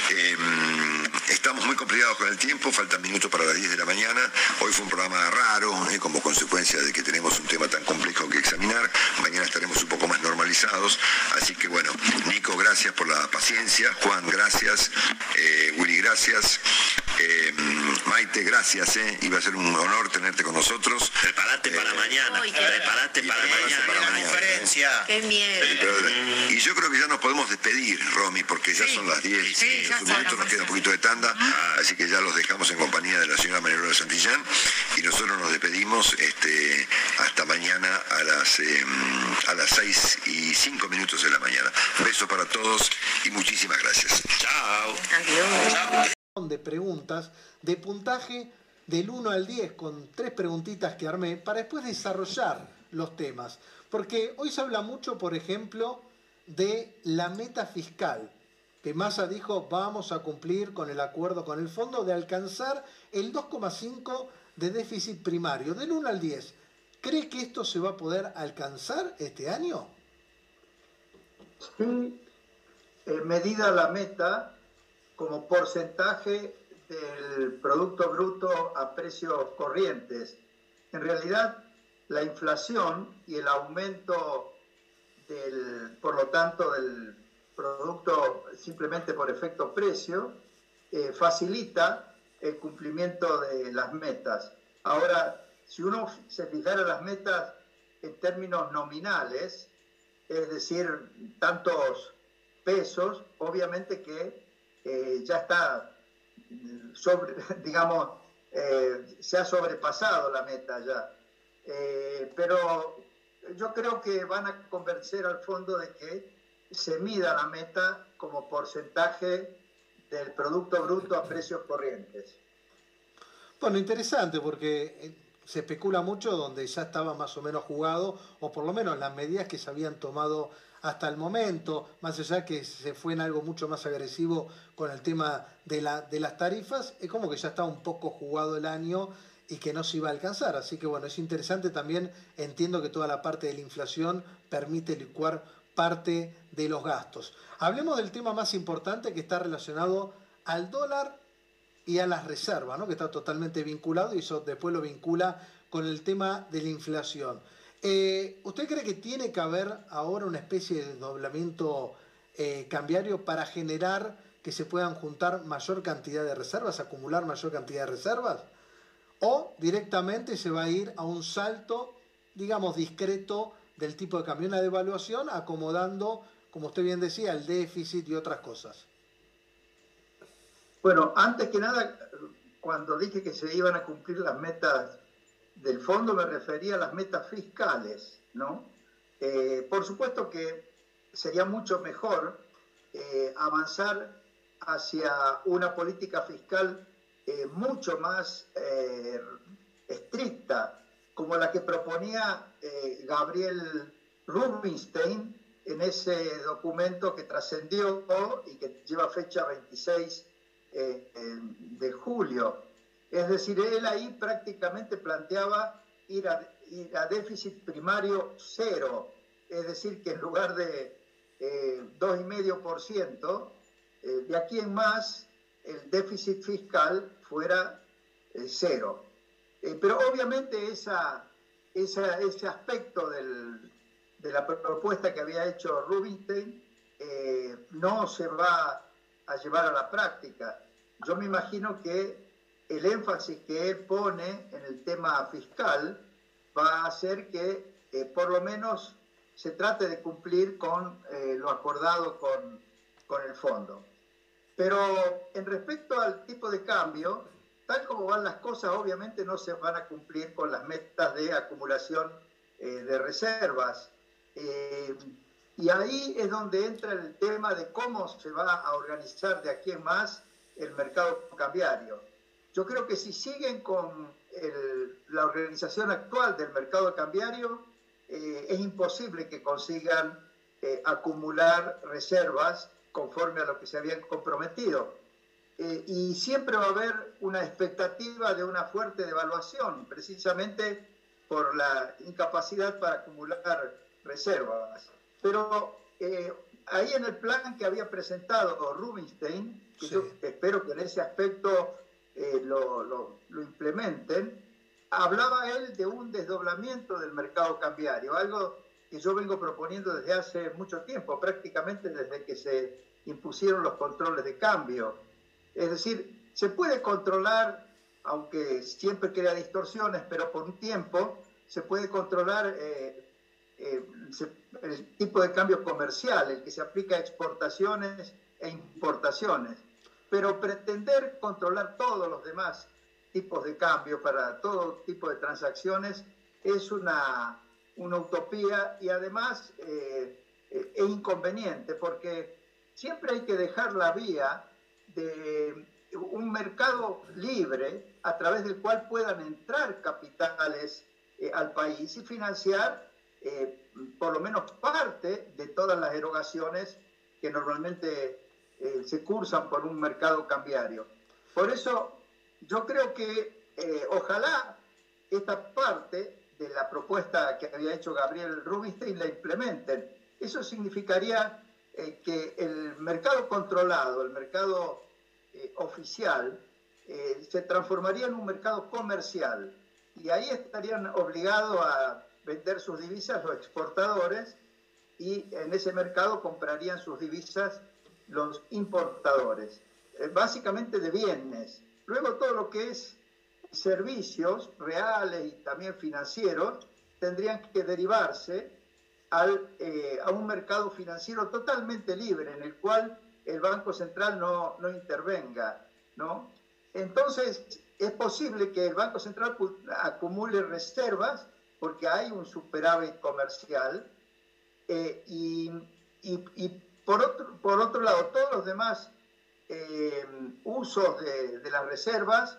Em, estamos muy complicados con el tiempo, faltan minutos para las 10 de la mañana. Hoy fue un programa raro, eh, como consecuencia de que tenemos un tema tan complejo que examinar. Mañana estaremos un poco más normalizados. Así que bueno, Nico, gracias por la paciencia. Juan, gracias. Eh, Willy, gracias. Em, Maite, gracias. Eh. Iba a ser un honor tenerte con nosotros. Prepárate para mañana. Prepárate para, mañana. Para mañana. Conferencia. Qué miedo. Y yo creo que ya nos podemos despedir, Romy, porque ya son las 10. Sí, en este momento nos queda un poquito de tanda, así que ya los dejamos en compañía de la señora María de Santillán y nosotros nos despedimos este, hasta mañana a las, em, a las 6 y 5 minutos de la mañana. Besos para todos y muchísimas gracias. Chao. Adiós. De preguntas de puntaje del 1 al 10 con tres preguntitas que armé para después desarrollar los temas. Porque hoy se habla mucho, por ejemplo, de la meta fiscal, que Massa dijo vamos a cumplir con el acuerdo con el fondo de alcanzar el 2,5 de déficit primario, del 1 al 10. ¿Cree que esto se va a poder alcanzar este año? Sí, eh, medida la meta como porcentaje del Producto Bruto a precios corrientes. En realidad, la inflación y el aumento del, por lo tanto, del producto simplemente por efecto precio, eh, facilita el cumplimiento de las metas. Ahora, si uno se fijara las metas en términos nominales, es decir, tantos pesos, obviamente que eh, ya está digamos, eh, se ha sobrepasado la meta ya. pero yo creo que van a convencer al fondo de que se mida la meta como porcentaje del Producto Bruto a precios corrientes. Bueno, interesante porque eh, se especula mucho donde ya estaba más o menos jugado, o por lo menos las medidas que se habían tomado hasta el momento, más allá que se fue en algo mucho más agresivo con el tema de, la, de las tarifas, es como que ya está un poco jugado el año y que no se iba a alcanzar. Así que bueno, es interesante también, entiendo que toda la parte de la inflación permite licuar parte de los gastos. Hablemos del tema más importante que está relacionado al dólar y a las reservas, ¿no? que está totalmente vinculado y eso después lo vincula con el tema de la inflación. Eh, ¿Usted cree que tiene que haber ahora una especie de doblamiento eh, cambiario para generar que se puedan juntar mayor cantidad de reservas, acumular mayor cantidad de reservas? ¿O directamente se va a ir a un salto, digamos, discreto del tipo de cambio, una devaluación acomodando, como usted bien decía, el déficit y otras cosas. Bueno, antes que nada, cuando dije que se iban a cumplir las metas del fondo, me refería a las metas fiscales, ¿no? Eh, por supuesto que sería mucho mejor eh, avanzar hacia una política fiscal eh, mucho más estricta, como la que proponía Gabriel Rubinstein en ese documento que trascendió y que lleva fecha 26 de julio. Es decir, él ahí prácticamente planteaba ir a, ir a déficit primario cero, es decir, que en lugar de eh, 2,5%, eh, de aquí en más el déficit fiscal fuera eh, cero. Eh, pero obviamente esa, ese aspecto de la propuesta que había hecho Rubinstein no se va a llevar a la práctica. Yo me imagino que el énfasis que él pone en el tema fiscal va a hacer que eh, por lo menos se trate de cumplir con eh, lo acordado con, con el fondo. Pero en respecto al tipo de cambio, tal como van las cosas, obviamente no se van a cumplir con las metas de acumulación eh, de reservas. y ahí es donde entra el tema de cómo se va a organizar de aquí en más el mercado cambiario. Yo creo que si siguen con la organización actual del mercado cambiario, eh, es imposible que consigan eh, acumular reservas conforme a lo que se habían comprometido. Eh, y siempre va a haber una expectativa de una fuerte devaluación, precisamente por la incapacidad para acumular reservas. Pero ahí en el plan que había presentado Rubinstein, que yo espero que en ese aspecto eh, lo, lo, implementen, hablaba él de un desdoblamiento del mercado cambiario, algo que yo vengo proponiendo desde hace mucho tiempo, prácticamente desde que se impusieron los controles de cambio. Es decir, se puede controlar, aunque siempre crea distorsiones, pero por un tiempo se puede controlar eh, eh, el tipo de cambio comercial, el que se aplica a exportaciones e importaciones. Pero pretender controlar todos los demás tipos de cambio para todo tipo de transacciones es una, una utopía y además eh, eh, es inconveniente porque siempre hay que dejar la vía de un mercado libre a través del cual puedan entrar capitales eh, al país y financiar por lo menos parte de todas las erogaciones que normalmente eh, se cursan por un mercado cambiario. Por eso yo creo que eh, ojalá esta parte de la propuesta que había hecho Gabriel Rubinstein la implementen. Eso significaría eh, que el mercado controlado, el mercado oficial, se transformaría en un mercado comercial y ahí estarían obligados a vender sus divisas los exportadores y en ese mercado comprarían sus divisas los importadores, eh, básicamente de bienes. Luego todo lo que es servicios reales y también financieros tendrían que derivarse eh, a un mercado financiero totalmente libre en el cual el Banco Central no, no intervenga. ¿no? Entonces, es posible que el Banco Central acumule reservas porque hay un superávit comercial eh, y, y, y por otro, por otro lado, todos los demás eh, usos de, las reservas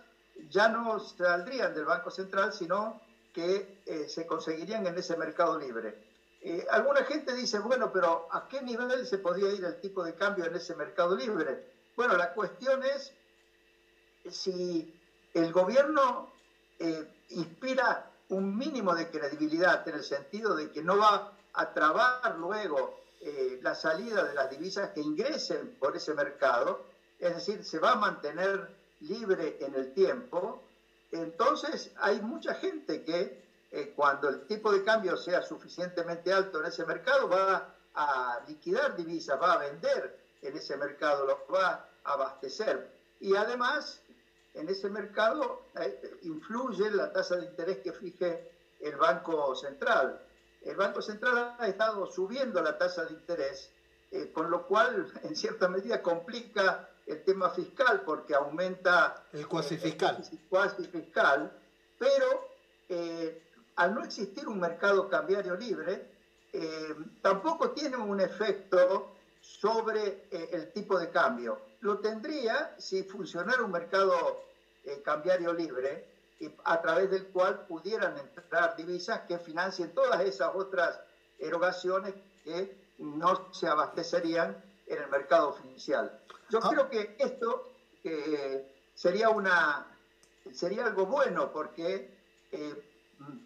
ya no saldrían del Banco Central, sino que eh, se conseguirían en ese mercado libre. Eh, alguna gente dice, bueno, pero ¿a qué nivel se podría ir el tipo de cambio en ese mercado libre? Bueno, la cuestión es si el gobierno inspira un mínimo de credibilidad en el sentido de que no va a trabar luego eh, la salida de las divisas que ingresen por ese mercado, es decir, se va a mantener libre en el tiempo, entonces hay mucha gente que eh, cuando el tipo de cambio sea suficientemente alto en ese mercado va a liquidar divisas, va a vender en ese mercado, lo va a abastecer. Y además, en ese mercado eh, influye la tasa de interés que fije el Banco Central el Banco Central ha estado subiendo la tasa de interés con lo cual en cierta medida complica el tema fiscal porque aumenta el cuasi fiscal. cuasi fiscal, pero al no existir un mercado cambiario libre, tampoco tiene un efecto sobre el tipo de cambio. Lo tendría si funcionara un mercado cambiario libre, a través del cual pudieran entrar divisas que financien todas esas otras erogaciones que no se abastecerían en el mercado oficial. Yo ah. creo que esto sería, una, sería algo bueno porque eh,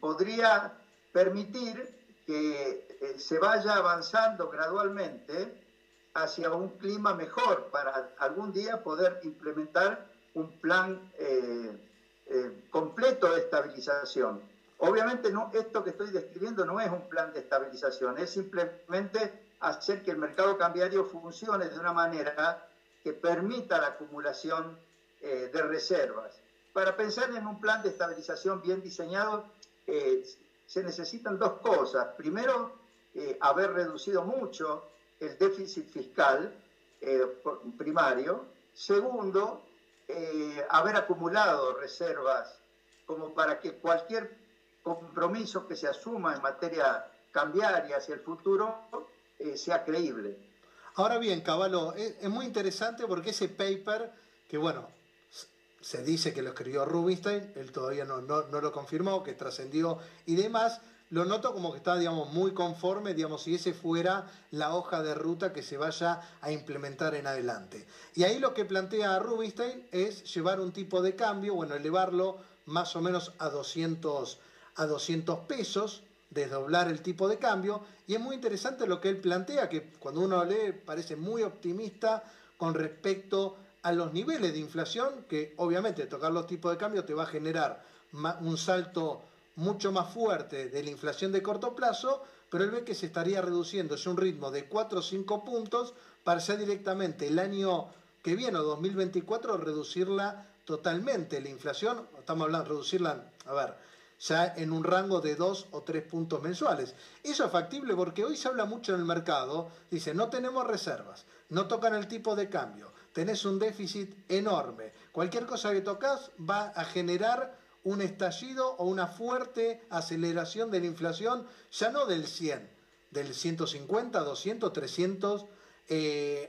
podría permitir que eh, se vaya avanzando gradualmente hacia un clima mejor para algún día poder implementar un plan eh, eh, completo de estabilización. Obviamente no, esto que estoy describiendo no es un plan de estabilización, es simplemente hacer que el mercado cambiario funcione de una manera que permita la acumulación eh, de reservas. Para pensar en un plan de estabilización bien diseñado, eh, se necesitan dos cosas. Primero, haber reducido mucho el déficit fiscal primario. Segundo, eh, haber acumulado reservas como para que cualquier compromiso que se asuma en materia cambiaria hacia el futuro eh, sea creíble. Ahora bien, Caballo, es, muy interesante porque ese paper, que bueno, se dice que lo escribió Rubinstein, él todavía no, no, no lo confirmó, que trascendió y demás, lo noto como que está, digamos, muy conforme, digamos, si ese fuera la hoja de ruta que se vaya a implementar en adelante. Y ahí lo que plantea Rubinstein es llevar un tipo de cambio, bueno, elevarlo más o menos a 200, a 200 pesos, desdoblar el tipo de cambio, y es muy interesante lo que él plantea, que cuando uno lee parece muy optimista con respecto a los niveles de inflación, que obviamente tocar los tipos de cambio te va a generar un salto mucho más fuerte de la inflación de corto plazo, pero él ve que se estaría reduciendo es un ritmo de 4 o 5 puntos para ya directamente el año que viene, 2024, reducirla totalmente. La inflación, estamos hablando reducirla, a ver, ya en un rango de 2 o 3 puntos mensuales. Eso es factible porque hoy se habla mucho en el mercado, dice, no tenemos reservas, no tocan el tipo de cambio, tenés un déficit enorme. Cualquier cosa que tocas va a generar un estallido o una fuerte aceleración de la inflación, ya no del 100, del 150, 200, 300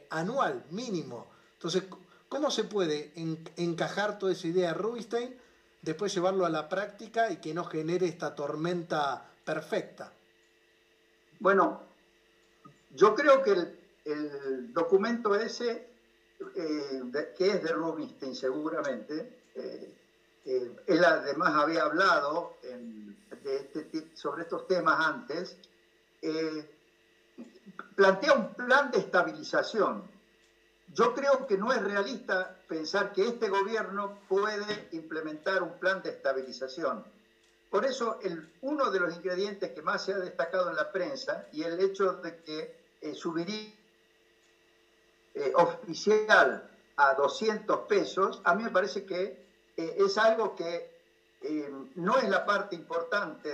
anual mínimo. Entonces, ¿cómo se puede encajar toda esa idea de Rubinstein, después llevarlo a la práctica y que no genere esta tormenta perfecta? Bueno, yo creo que el, documento ese, eh, que es de Rubinstein seguramente, eh, eh, él además había hablado este sobre estos temas antes, eh, plantea un plan de estabilización. Yo creo que no es realista pensar que este gobierno puede implementar un plan de estabilización. Por eso, el, uno de los ingredientes que más se ha destacado en la prensa y el hecho de que eh, oficial a 200 pesos, a mí me parece que eh, es algo que eh, no es la parte importante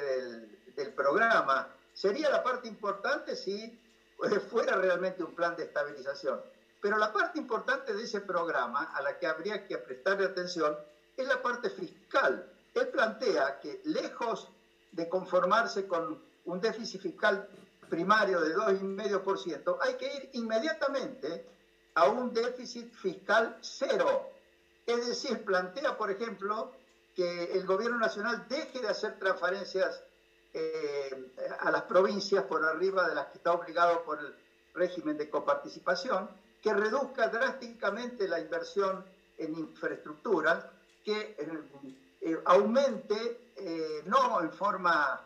del, programa. Sería la parte importante si eh, fuera realmente un plan de estabilización. Pero la parte importante de ese programa, a la que habría que prestarle atención, es la parte fiscal. Él plantea que lejos de conformarse con un déficit fiscal primario de 2,5%, hay que ir inmediatamente a un déficit fiscal cero. Es decir, plantea, por ejemplo, que el gobierno nacional deje de hacer transferencias eh, a las provincias por arriba de las que está obligado por el régimen de coparticipación, que reduzca drásticamente la inversión en infraestructura, que eh, eh, aumente, no en forma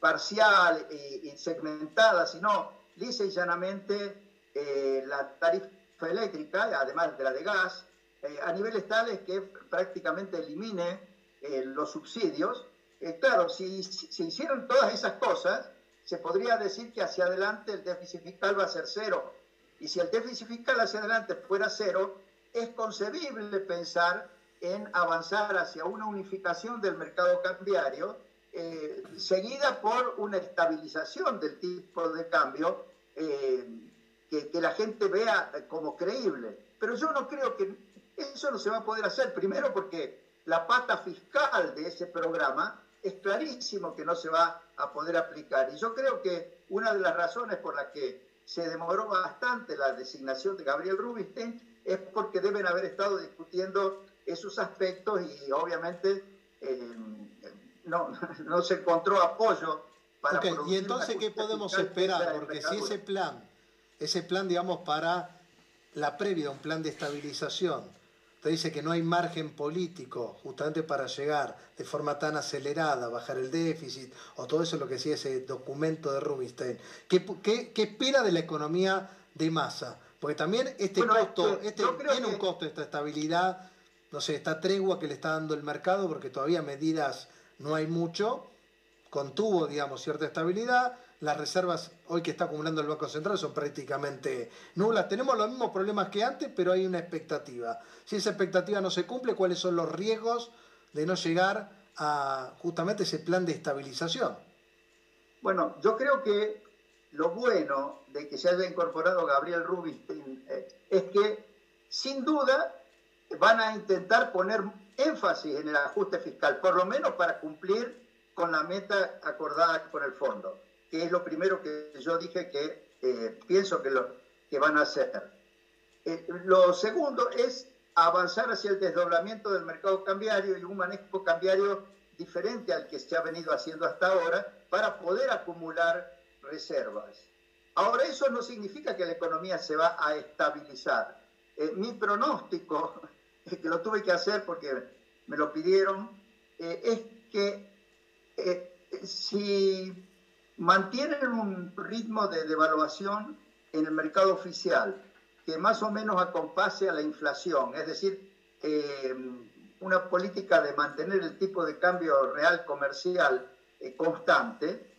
parcial y, segmentada, sino lisa y llanamente la tarifa eléctrica, además de la de gas, eh, a niveles tales que prácticamente elimine eh, los subsidios. Eh, claro, si, se hicieron todas esas cosas, se podría decir que hacia adelante el déficit fiscal va a ser cero. Y si el déficit fiscal hacia adelante fuera cero, es concebible pensar en avanzar hacia una unificación del mercado cambiario, seguida por una estabilización del tipo de cambio que, que, la gente vea como creíble. Pero yo no creo que eso no se va a poder hacer, primero porque la pata fiscal de ese programa es clarísimo que no se va a poder aplicar. Y yo creo que una de las razones por las que se demoró bastante la designación de Gabriel Rubinstein es porque deben haber estado discutiendo esos aspectos y obviamente eh, no, no, se encontró apoyo para... Okay. ¿Y entonces qué podemos esperar? Porque si ese plan, ese plan, digamos, para la previa, un plan de estabilización, te dice que no hay margen político justamente para llegar de forma tan acelerada, bajar el déficit, o todo eso es lo que decía ese documento de Rubinstein. ¿Qué, qué, qué espera de la economía de masa? Porque también este costo, este tiene un costo esta estabilidad, no sé, esta tregua que le está dando el mercado, porque todavía medidas no hay mucho, contuvo, digamos, cierta estabilidad, las reservas hoy que está acumulando el Banco Central son prácticamente nulas. Tenemos los mismos problemas que antes, pero hay una expectativa. Si esa expectativa no se cumple, ¿cuáles son los riesgos de no llegar a justamente ese plan de estabilización? Bueno, yo creo que lo bueno de que se haya incorporado Gabriel Rubinstein eh, es que sin duda van a intentar poner énfasis en el ajuste fiscal, por lo menos para cumplir con la meta acordada con el fondo que es lo primero que yo dije que eh, pienso que, lo, que van a hacer. Eh, lo segundo es avanzar hacia el desdoblamiento del mercado cambiario y un manejo cambiario diferente al que se ha venido haciendo hasta ahora para poder acumular reservas. Ahora, eso no significa que la economía se va a estabilizar. Eh, mi pronóstico, que lo tuve que hacer porque me lo pidieron, es que si mantienen un ritmo de devaluación en el mercado oficial que más o menos acompase a la inflación, es decir, eh, una política de mantener el tipo de cambio real comercial eh, constante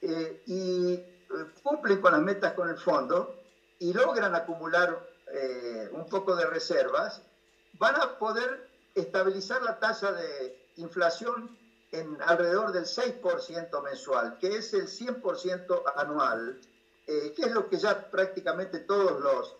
eh, y cumplen con las metas con el fondo y logran acumular un poco de reservas, van a poder estabilizar la tasa de inflación en alrededor del 6% mensual, que es el 100% anual, eh, que es lo que ya prácticamente todos los,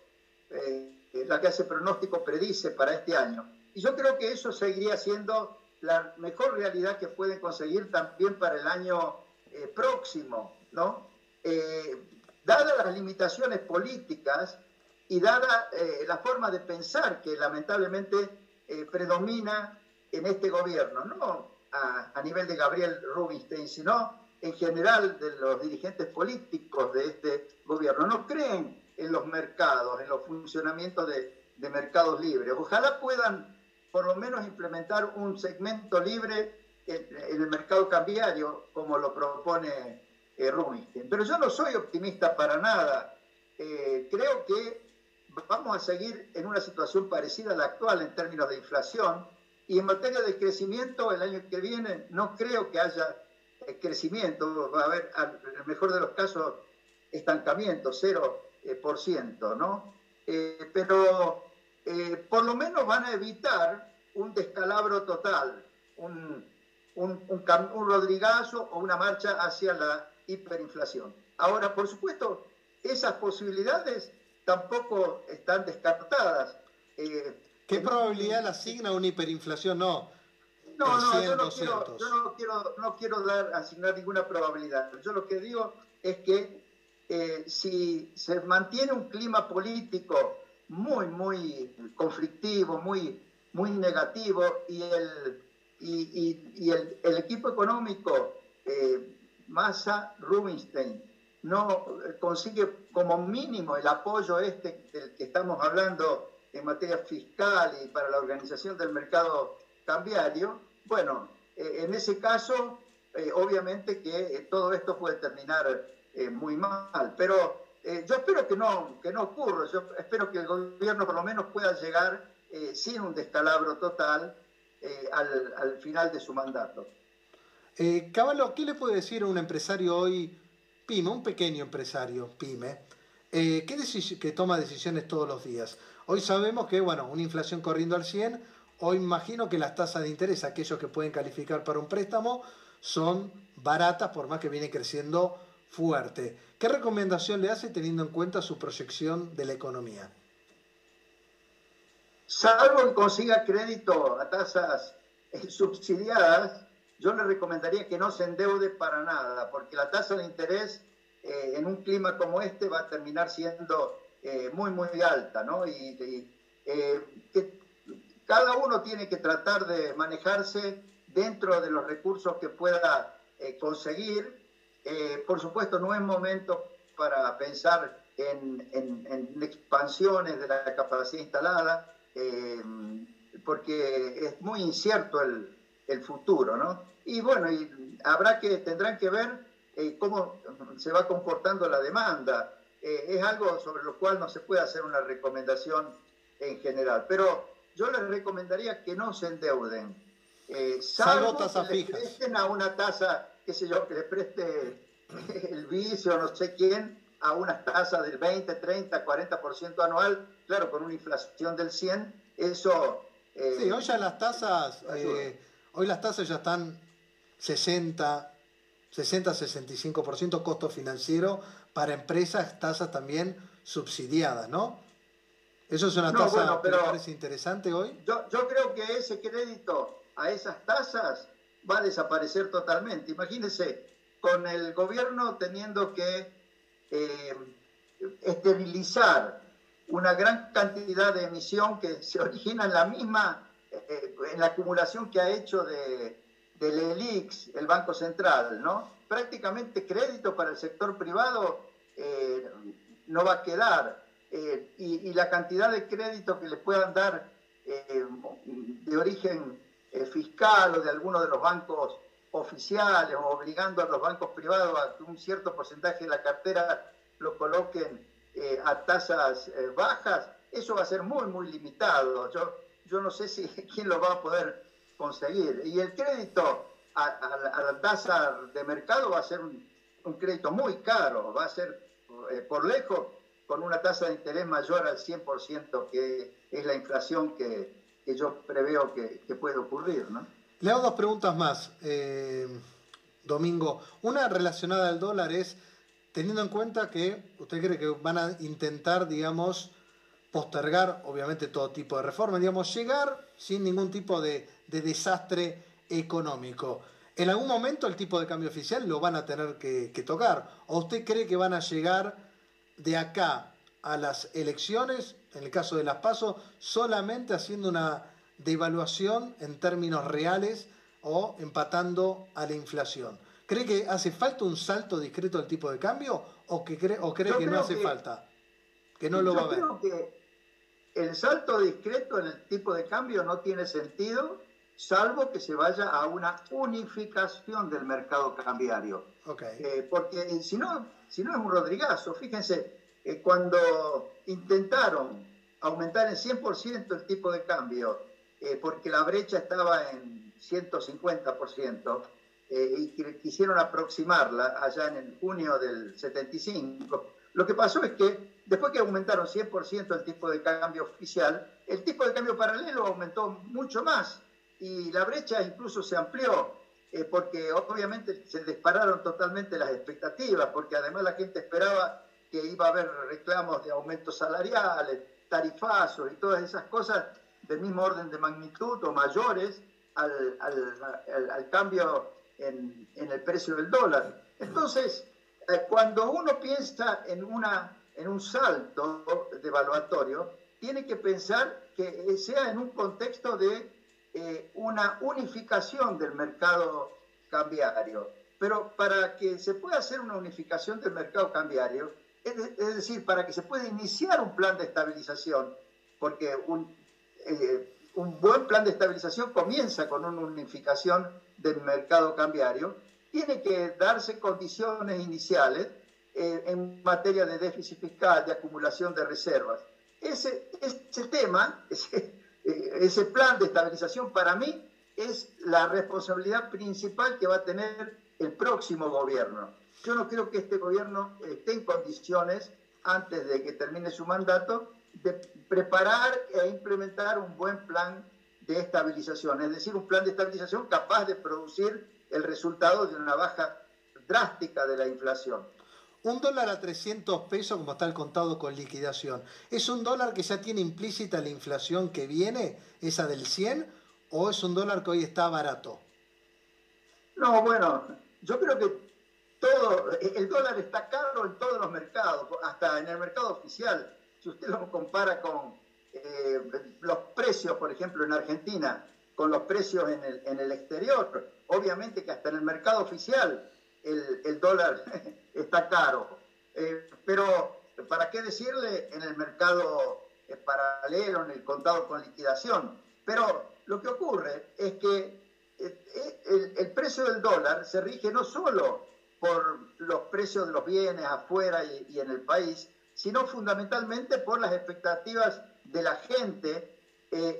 eh, la que hace pronóstico predice para este año. Y yo creo que eso seguiría siendo la mejor realidad que pueden conseguir también para el año eh, próximo, ¿no? dadas las limitaciones políticas y dada la forma de pensar que lamentablemente predomina en este gobierno, ¿no? A, nivel de Gabriel Rubinstein, sino en general de los dirigentes políticos de este gobierno. No creen en los mercados, en los funcionamientos de, mercados libres. Ojalá puedan por lo menos implementar un segmento libre en, el mercado cambiario, como lo propone eh, Rubinstein. Pero yo no soy optimista para nada. Eh, creo que vamos a seguir en una situación parecida a la actual en términos de inflación y en materia de crecimiento, el año que viene no creo que haya eh, crecimiento, va a haber, el mejor de los casos, estancamiento, 0%, eh, ¿no? Eh, pero por lo menos van a evitar un descalabro total, un, un, un, rodrigazo o una marcha hacia la hiperinflación. Ahora, por supuesto, esas posibilidades tampoco están descartadas. ¿Qué probabilidad le asigna una hiperinflación? No. No, no, yo, no quiero, yo no quiero, no quiero dar, asignar ninguna probabilidad. Yo lo que digo es que eh, si se mantiene un clima político muy, muy conflictivo, muy, muy negativo, y el, y, y, el, el, equipo económico eh, Massa Rubinstein no consigue como mínimo el apoyo este del que estamos hablando en materia fiscal y para la organización del mercado cambiario, bueno, eh, en ese caso, eh, obviamente que eh, todo esto puede terminar muy mal, pero yo espero que no, que no ocurra, yo espero que el gobierno por lo menos pueda llegar sin un descalabro total al, al, final de su mandato. Caballo, ¿qué le puede decir a un empresario hoy, pyme, un pequeño empresario, pyme, que, que toma decisiones todos los días? Hoy sabemos que, bueno, una inflación corriendo al 100, hoy imagino que las tasas de interés, aquellos que pueden calificar para un préstamo, son baratas, por más que viene creciendo fuerte. ¿Qué recomendación le hace teniendo en cuenta su proyección de la economía? Salvo que consiga crédito a tasas eh, subsidiadas, yo le recomendaría que no se endeude para nada, porque la tasa de interés eh, en un clima como este va a terminar siendo eh, muy, muy alta, ¿no? Y, que cada uno tiene que tratar de manejarse dentro de los recursos que pueda conseguir. por supuesto, no es momento para pensar en, en expansiones de la capacidad instalada, porque es muy incierto el, el futuro, ¿no? Y bueno, y habrá que, tendrán que ver eh, cómo se va comportando la demanda. Eh, es algo sobre lo cual no se puede hacer una recomendación en general, pero yo les recomendaría que no se endeuden. Eh, salvo, tasas que fijas. presten a una tasa, qué sé yo, que le preste el vicio, no sé quién, a una tasa del 20, 30, 40% anual, claro, con una inflación del 100, eso... sí, hoy ya las tasas... Hoy las tasas ya están 60, 60, 65% costo financiero para empresas, tasas también subsidiadas, ¿no? ¿Eso es una tasa que parece interesante hoy? Yo, yo creo que ese crédito a esas tasas va a desaparecer totalmente. Imagínense, con el gobierno teniendo que eh, esterilizar una gran cantidad de emisión que se origina en la misma eh, en la acumulación que ha hecho de, del ELIX, el Banco Central, ¿no? Prácticamente crédito para el sector privado eh, no va a quedar. Eh, y, la cantidad de crédito que le puedan dar de origen fiscal o de alguno de los bancos oficiales o obligando a los bancos privados a que un cierto porcentaje de la cartera lo coloquen a tasas bajas, eso va a ser muy, muy limitado. Yo yo no sé si quién lo va a poder conseguir. Y el crédito a, la tasa de mercado va a ser un, crédito muy caro, va a ser eh, por lejos con una tasa de interés mayor al 100%, que es la inflación que, yo preveo que, puede ocurrir. ¿no? Le hago dos preguntas más, eh, Domingo. Una relacionada al dólar es, teniendo en cuenta que usted cree que van a intentar, digamos, postergar, obviamente, todo tipo de reforma, digamos, llegar sin ningún tipo de, desastre económico. En algún momento el tipo de cambio oficial lo van a tener que, tocar. ¿O usted cree que van a llegar de acá a las elecciones, en el caso de las PASO, solamente haciendo una devaluación en términos reales o empatando a la inflación? ¿Cree que hace falta un salto discreto del tipo de cambio o, que cree, o cree que no hace falta? Que no lo va a ver el salto discreto en el tipo de cambio no tiene sentido, salvo que se vaya a una unificación del mercado cambiario. Eh, porque si no, si no es un rodrigazo, fíjense, eh, cuando intentaron aumentar en 100% el tipo de cambio, eh, porque la brecha estaba en 150%, y quisieron aproximarla allá en el junio del 75, lo que pasó es que después que aumentaron 100% el tipo de cambio oficial, el tipo de cambio paralelo aumentó mucho más y la brecha incluso se amplió, eh, porque obviamente se dispararon totalmente las expectativas, porque además la gente esperaba que iba a haber reclamos de aumentos salariales, tarifazos y todas esas cosas del mismo orden de magnitud o mayores al, cambio en, en el precio del dólar. Entonces, eh, cuando uno piensa en, una, en un salto devaluatorio, tiene que pensar que sea en un contexto de eh, una unificación del mercado cambiario. Pero para que se pueda hacer una unificación del mercado cambiario, es, decir, para que se pueda iniciar un plan de estabilización, porque un, eh, un buen plan de estabilización comienza con una unificación del mercado cambiario, tiene que darse condiciones iniciales eh, en materia de déficit fiscal, de acumulación de reservas. Ese, ese tema, ese plan de estabilización para mí es la responsabilidad principal que va a tener el próximo gobierno. Yo no creo que este gobierno esté en condiciones, antes de que termine su mandato, de preparar e implementar un buen plan de estabilización, es decir, un plan de estabilización capaz de producir el resultado de una baja drástica de la inflación. Un dólar a 300 pesos, como está el contado con liquidación, ¿es un dólar que ya tiene implícita la inflación que viene, esa del 100, o es un dólar que hoy está barato? No, bueno, yo creo que todo, el dólar está caro en todos los mercados, hasta en el mercado oficial. Si usted lo compara con eh, los precios, por ejemplo, en Argentina, con los precios en el exterior, obviamente que hasta en el mercado oficial el, dólar está caro. Eh, pero, ¿para qué decirle en el mercado eh, paralelo, en el contado con liquidación? Pero lo que ocurre es que eh, el, precio del dólar se rige no solo por los precios de los bienes afuera y, en el país, sino fundamentalmente por las expectativas de la gente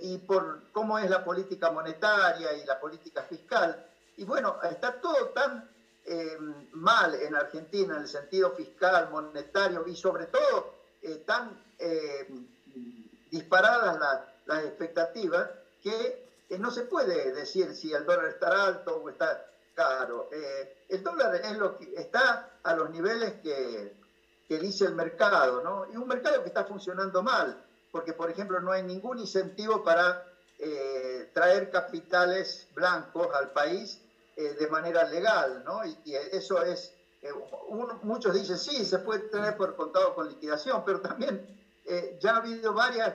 y por cómo es la política monetaria y la política fiscal. Y bueno, está todo tan eh, mal en Argentina en el sentido fiscal, monetario y sobre todo eh, tan eh, disparadas las expectativas que no se puede decir si el dólar está alto o está caro. el dólar es lo que está a los niveles que, que dice el mercado, ¿no? Y un mercado que está funcionando mal, porque por ejemplo no hay ningún incentivo para traer capitales blancos al país eh, de manera legal, ¿no? Y, eso es, eh, muchos dicen, sí, se puede tener por contado con liquidación, pero también eh, ya ha habido varias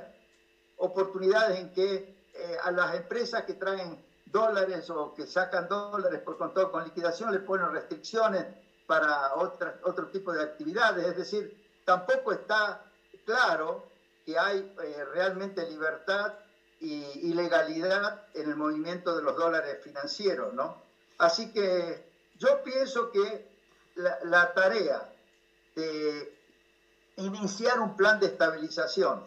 oportunidades en que a las empresas que traen dólares o que sacan dólares por contado con liquidación le ponen restricciones para otra, otro tipo de actividades, es decir, tampoco está claro que hay realmente libertad y, legalidad en el movimiento de los dólares financieros, ¿no? Así que yo pienso que la, tarea de iniciar un plan de estabilización,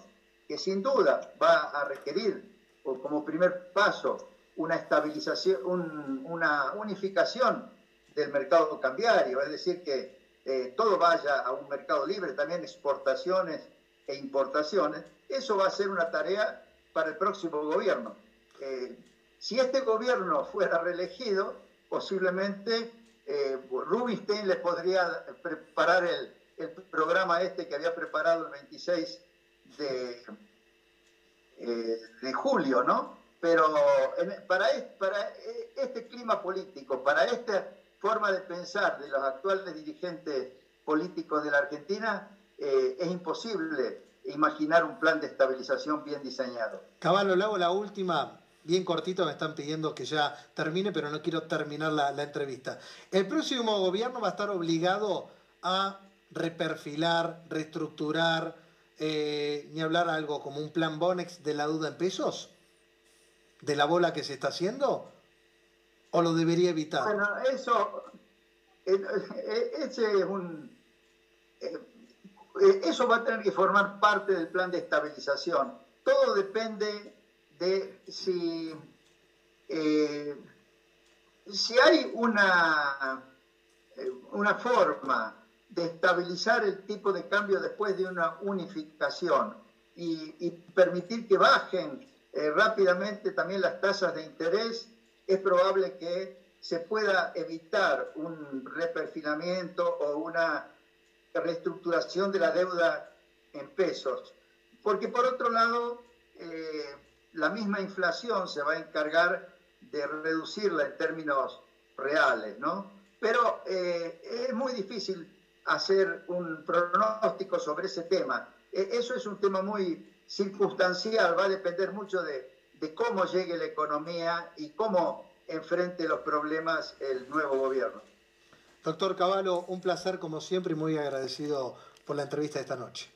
que sin duda va a requerir como primer paso una estabilización, una unificación del mercado cambiario, es decir, que eh, todo vaya a un mercado libre, también exportaciones e importaciones, eso va a ser una tarea para el próximo gobierno. Eh, si este gobierno fuera reelegido, posiblemente eh, Rubinstein le podría preparar el, programa este que había preparado el 26 de, eh, de julio, ¿no? Pero para, para este clima político, para esta forma de pensar de los actuales dirigentes políticos de la Argentina, eh, es imposible imaginar un plan de estabilización bien diseñado. Caballo, le hago la última bien cortito, me están pidiendo que ya termine, pero no quiero terminar la, entrevista. El próximo gobierno va a estar obligado a reperfilar, reestructurar, eh, ni hablar algo como un plan Bonex de la duda en pesos, de la bola que se está haciendo, o lo debería evitar. Bueno, eso, eh, eh, ese es un, eso va a tener que formar parte del plan de estabilización. Todo depende de si, eh, si hay una, eh, una forma de estabilizar el tipo de cambio después de una unificación y, permitir que bajen eh, rápidamente también las tasas de interés, es probable que se pueda evitar un reperfinamiento o una reestructuración de la deuda en pesos. Porque por otro lado, la misma inflación se va a encargar de reducirla en términos reales, ¿no? Pero eh, es muy difícil hacer un pronóstico sobre ese tema. E, eso es un tema muy circunstancial, va a depender mucho de, de cómo llegue la economía y cómo enfrente los problemas el nuevo gobierno. Doctor Cavallo, un placer como siempre y muy agradecido por la entrevista de esta noche.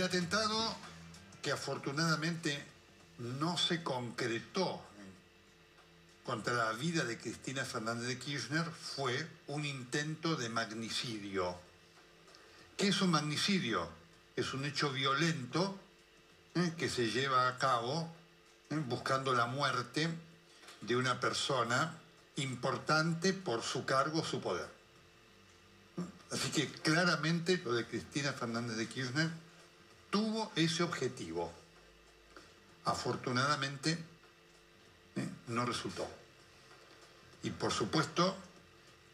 El atentado que afortunadamente no se concretó contra la vida de Cristina Fernández de Kirchner fue un intento de magnicidio. ¿Qué es un magnicidio? Es un hecho violento ¿eh? que se lleva a cabo ¿eh? buscando la muerte de una persona importante por su cargo, su poder. Así que claramente lo de Cristina Fernández de Kirchner tuvo ese objetivo. Afortunadamente, ¿eh? no resultó. Y por supuesto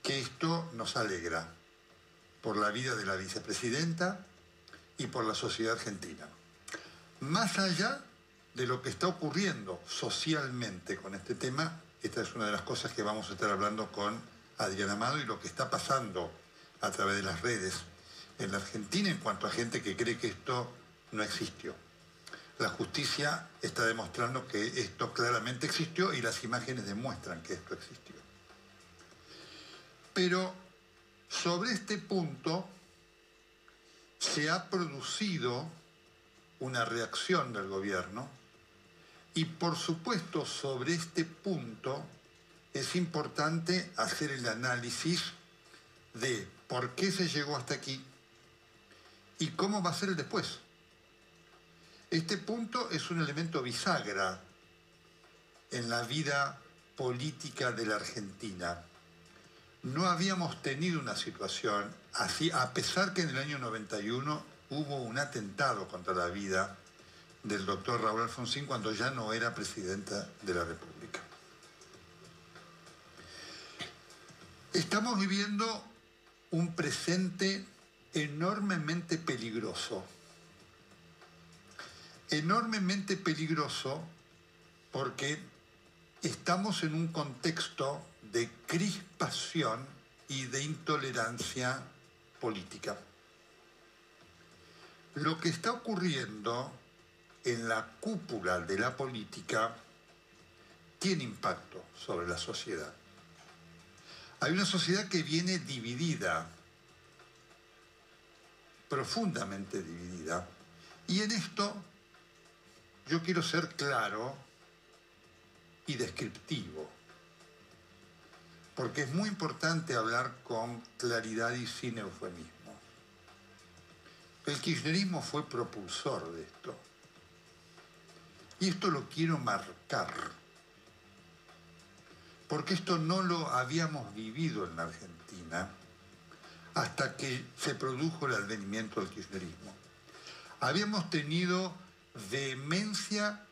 que esto nos alegra por la vida de la vicepresidenta y por la sociedad argentina. Más allá de lo que está ocurriendo socialmente con este tema, esta es una de las cosas que vamos a estar hablando con Adriana Amado y lo que está pasando a través de las redes en la Argentina en cuanto a gente que cree que esto no existió. La justicia está demostrando que esto claramente existió y las imágenes demuestran que esto existió. Pero sobre este punto se ha producido una reacción del gobierno y por supuesto sobre este punto es importante hacer el análisis de por qué se llegó hasta aquí y cómo va a ser el después. Este punto es un elemento bisagra en la vida política de la Argentina. No habíamos tenido una situación así, a pesar que en el año 91 hubo un atentado contra la vida del doctor Raúl Alfonsín cuando ya no era presidenta de la República. Estamos viviendo un presente enormemente peligroso. Enormemente peligroso porque estamos en un contexto de crispación y de intolerancia política. Lo que está ocurriendo en la cúpula de la política tiene impacto sobre la sociedad. Hay una sociedad que viene dividida, profundamente dividida, y en esto yo quiero ser claro y descriptivo, porque es muy importante hablar con claridad y sin eufemismo. El kirchnerismo fue propulsor de esto. Y esto lo quiero marcar, porque esto no lo habíamos vivido en Argentina hasta que se produjo el advenimiento del kirchnerismo. Habíamos tenido vehemencia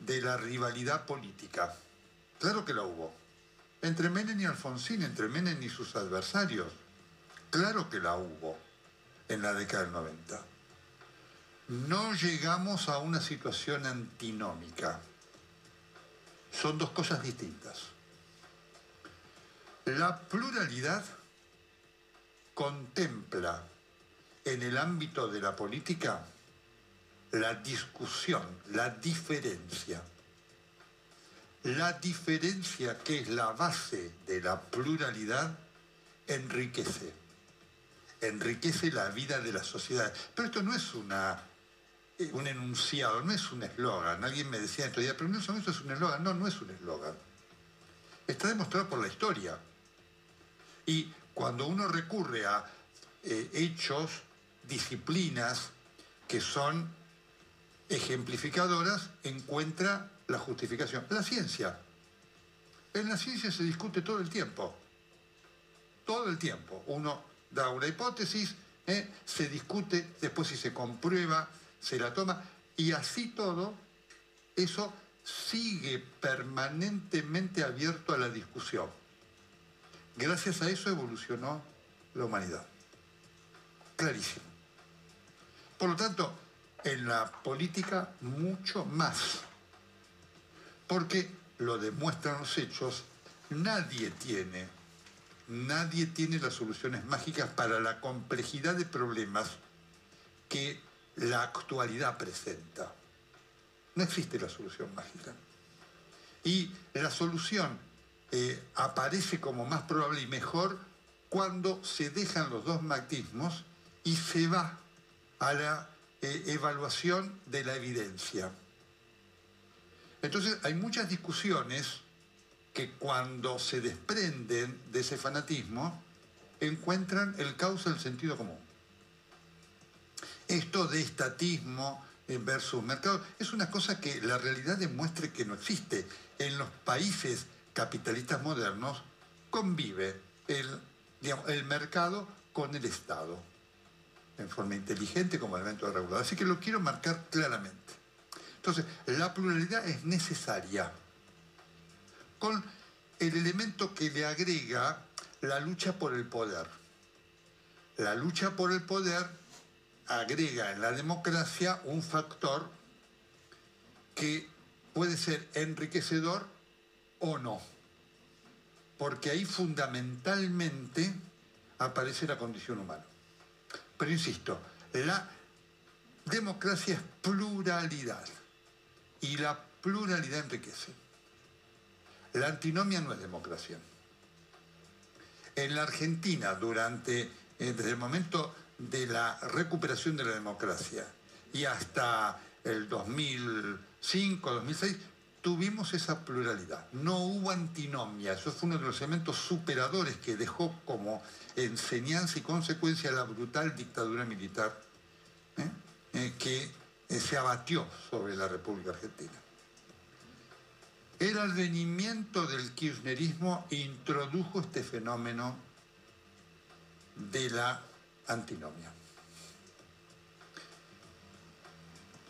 de la rivalidad política. Claro que la hubo. Entre Menem y Alfonsín, entre Menem y sus adversarios. Claro que la hubo en la década del 90. No llegamos a una situación antinómica. Son dos cosas distintas. La pluralidad contempla en el ámbito de la política la discusión, la diferencia. La diferencia que es la base de la pluralidad enriquece enriquece la vida de la sociedad. Pero esto no es una, eh, un enunciado, no es un eslogan. Alguien me decía estos días, pero no, esto es un eslogan. No, no es un eslogan. Está demostrado por la historia. Y cuando uno recurre a eh, hechos, disciplinas que son ejemplificadoras, encuentra la justificación. La ciencia. En la ciencia se discute todo el tiempo. Todo el tiempo. Uno da una hipótesis, ¿eh? se discute, después si se comprueba, se la toma, y así todo, eso sigue permanentemente abierto a la discusión. Gracias a eso evolucionó la humanidad. Clarísimo. Por lo tanto, en la política mucho más. Porque lo demuestran los hechos, nadie tiene nadie tiene las soluciones mágicas para la complejidad de problemas que la actualidad presenta. No existe la solución mágica. Y la solución eh, aparece como más probable y mejor cuando se dejan los dos magnetismos y se va a la eh, evaluación de la evidencia. Entonces hay muchas discusiones que cuando se desprenden de ese fanatismo, encuentran el causa del sentido común. Esto de estatismo versus mercado es una cosa que la realidad demuestra que no existe. En los países capitalistas modernos convive el, el mercado con el Estado en forma inteligente como elemento de regulador. Así que lo quiero marcar claramente. Entonces, la pluralidad es necesaria con el elemento que le agrega la lucha por el poder. La lucha por el poder agrega en la democracia un factor que puede ser enriquecedor o no, porque ahí fundamentalmente aparece la condición humana. Pero insisto, la democracia es pluralidad y la pluralidad enriquece. La antinomia no es democracia. En la Argentina, durante, eh, desde el momento de la recuperación de la democracia y hasta el 2005, 2006, tuvimos esa pluralidad. No hubo antinomia. Eso fue uno de los elementos superadores que dejó como enseñanza y consecuencia la brutal dictadura militar ¿eh? Eh, que eh, se abatió sobre la República Argentina. El advenimiento del kirchnerismo introdujo este fenómeno de la antinomia.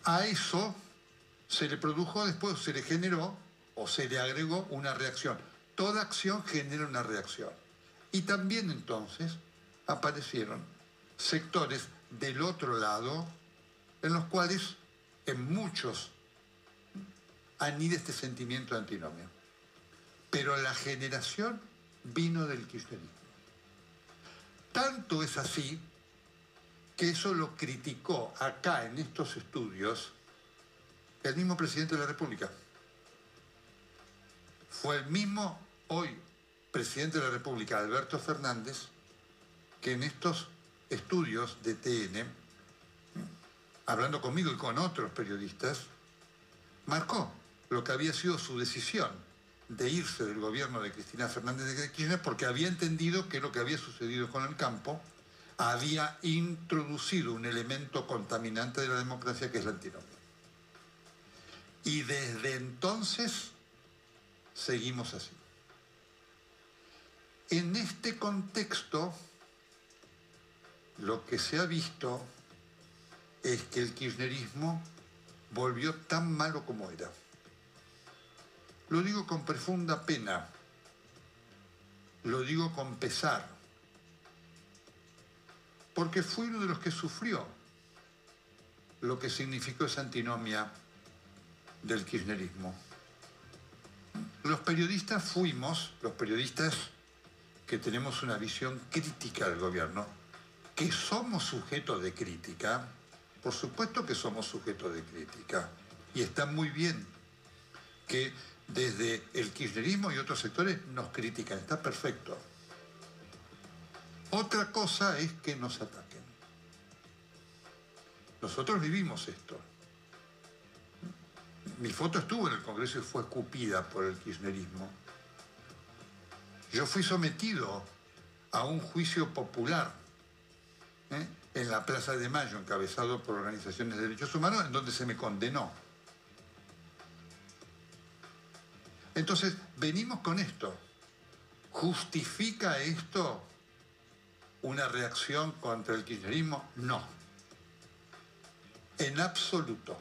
A eso se le produjo después, se le generó o se le agregó una reacción. Toda acción genera una reacción. Y también entonces aparecieron sectores del otro lado en los cuales en muchos anida este sentimiento de antinomia. Pero la generación vino del kirchnerismo. Tanto es así que eso lo criticó acá en estos estudios el mismo presidente de la República. Fue el mismo hoy presidente de la República, Alberto Fernández, que en estos estudios de TN, hablando conmigo y con otros periodistas, marcó lo que había sido su decisión de irse del gobierno de Cristina Fernández de Kirchner porque había entendido que lo que había sucedido con el campo había introducido un elemento contaminante de la democracia que es la antinomia. Y desde entonces seguimos así. En este contexto, lo que se ha visto es que el kirchnerismo volvió tan malo como era. Lo digo con profunda pena, lo digo con pesar, porque fui uno de los que sufrió lo que significó esa antinomia del kirchnerismo. Los periodistas fuimos, los periodistas que tenemos una visión crítica del gobierno, que somos sujetos de crítica, por supuesto que somos sujetos de crítica, y está muy bien que desde el kirchnerismo y otros sectores nos critican, está perfecto. Otra cosa es que nos ataquen. Nosotros vivimos esto. Mi foto estuvo en el Congreso y fue escupida por el kirchnerismo. Yo fui sometido a un juicio popular ¿eh? en la Plaza de Mayo, encabezado por organizaciones de derechos humanos, en donde se me condenó. Entonces, venimos con esto. ¿Justifica esto una reacción contra el kirchnerismo? No. En absoluto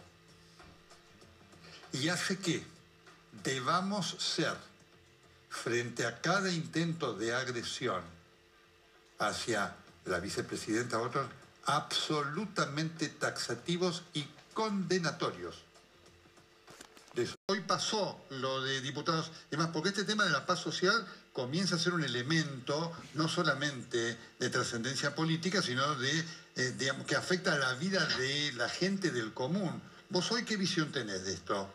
y hace que debamos ser, frente a cada intento de agresión hacia la vicepresidenta otros, absolutamente taxativos y condenatorios. Hoy pasó lo de diputados, además, porque este tema de la paz social comienza a ser un elemento no solamente de trascendencia política, sino de, eh, que afecta a la vida de la gente del común. ¿Vos hoy qué visión tenés de esto?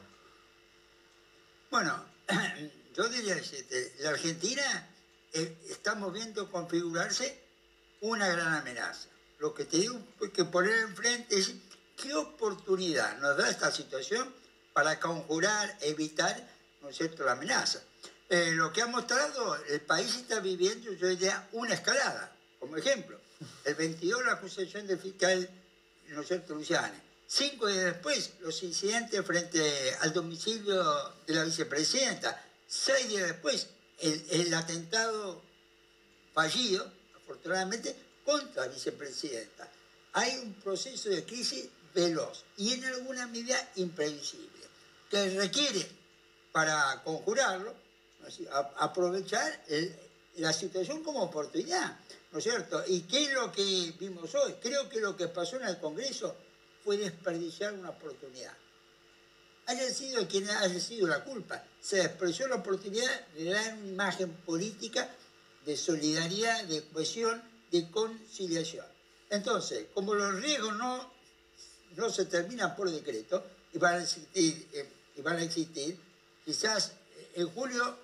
Bueno, yo diría, este, la Argentina eh, estamos viendo configurarse una gran amenaza. Lo que te digo que poner enfrente es qué oportunidad nos da esta situación para conjurar, evitar, ¿no es cierto?, la amenaza. Eh, lo que ha mostrado, el país está viviendo, yo diría, una escalada. Como ejemplo, el 22 la acusación del fiscal, ¿no es cierto?, Cinco días después, los incidentes frente al domicilio de la vicepresidenta. Seis días después, el, atentado fallido, afortunadamente, contra la vicepresidenta. Hay un proceso de crisis veloz y en alguna medida imprevisible, que requiere, para conjurarlo, aprovechar la situación como oportunidad, ¿no es cierto? ¿Y qué es lo que vimos hoy? Creo que lo que pasó en el Congreso fue desperdiciar una oportunidad. Haya sido quien haya sido la culpa, se despreció la oportunidad de dar una imagen política de solidaridad, de cohesión, de conciliación. Entonces, como los riesgos no, no se terminan por decreto y van a existir, eh, y quizás en julio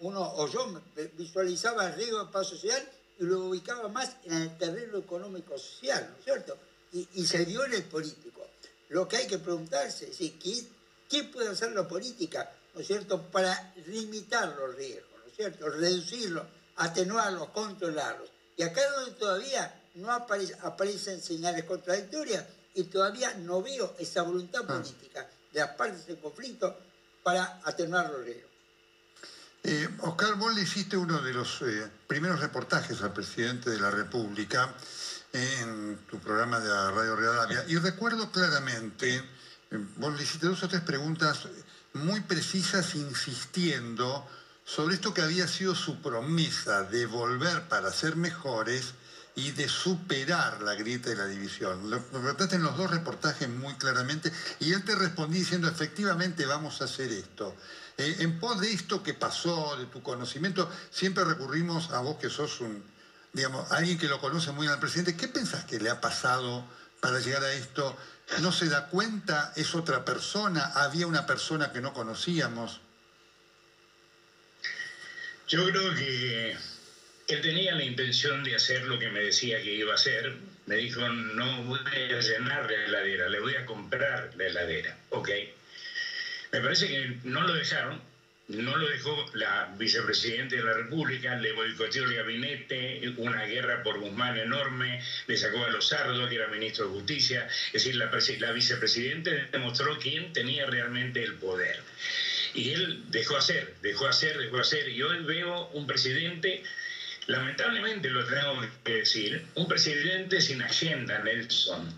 uno o yo visualizaba el riesgo de paz social y lo ubicaba más en el terreno económico-social, ¿no es cierto? Y, se dio en el político. Lo que hay que preguntarse es ¿qué, ¿qué puede hacer la política, ¿no es cierto?, para limitar los riesgos, ¿no es cierto?, reducirlos, atenuarlos, controlarlos. Y acá donde todavía no aparece, aparecen señales contradictorias y todavía no veo esa voluntad ah. política de las partes del conflicto para atenuar los riesgos. Eh, Oscar, vos le hiciste uno de los eh, primeros reportajes al presidente de la República en tu programa de Radio Real y recuerdo claramente, vos le hiciste dos o tres preguntas muy precisas insistiendo sobre esto que había sido su promesa de volver para ser mejores y de superar la grieta y la división. Lo trataste en los dos reportajes muy claramente y él te respondí diciendo efectivamente vamos a hacer esto. Eh, en pos de esto que pasó, de tu conocimiento, siempre recurrimos a vos que sos un, digamos, alguien que lo conoce muy bien al presidente. ¿Qué pensás que le ha pasado para llegar a esto? ¿No se da cuenta? ¿Es otra persona? ¿Había una persona que no conocíamos? Yo creo que él tenía la intención de hacer lo que me decía que iba a hacer. Me dijo, no voy a llenar la heladera, le voy a comprar la heladera. Ok. Me parece que no lo dejaron, no lo dejó la vicepresidenta de la República, le boicoteó el gabinete, una guerra por Guzmán enorme, le sacó a los sardos, que era ministro de Justicia. Es decir, la, la vicepresidenta demostró quién tenía realmente el poder. Y él dejó hacer, dejó hacer, dejó hacer. Y hoy veo un presidente Lamentablemente lo tengo que decir, un presidente sin agenda, Nelson,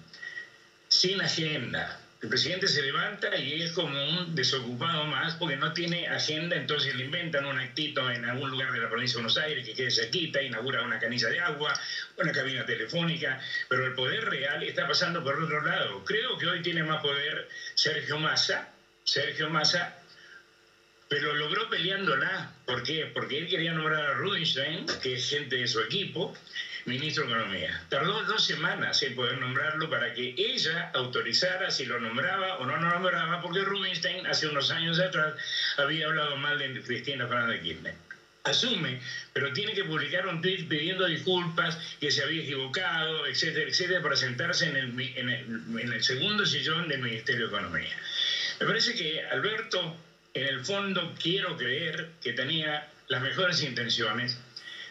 sin agenda. El presidente se levanta y es como un desocupado más porque no tiene agenda, entonces le inventan un actito en algún lugar de la provincia de Buenos Aires que quede cerquita, inaugura una canilla de agua, una cabina telefónica, pero el poder real está pasando por otro lado. Creo que hoy tiene más poder Sergio Massa, Sergio Massa pero logró peleándola. ¿Por qué? Porque él quería nombrar a Rubinstein, que es gente de su equipo, ministro de Economía. Tardó dos semanas en poder nombrarlo para que ella autorizara si lo nombraba o no lo nombraba, porque Rubinstein hace unos años atrás había hablado mal de Cristina Fernández de Kirchner. Asume, pero tiene que publicar un tweet pidiendo disculpas, que se había equivocado, etcétera, etcétera, para sentarse en el, en el, en el segundo sillón del Ministerio de Economía. Me parece que Alberto en el fondo quiero creer que tenía las mejores intenciones,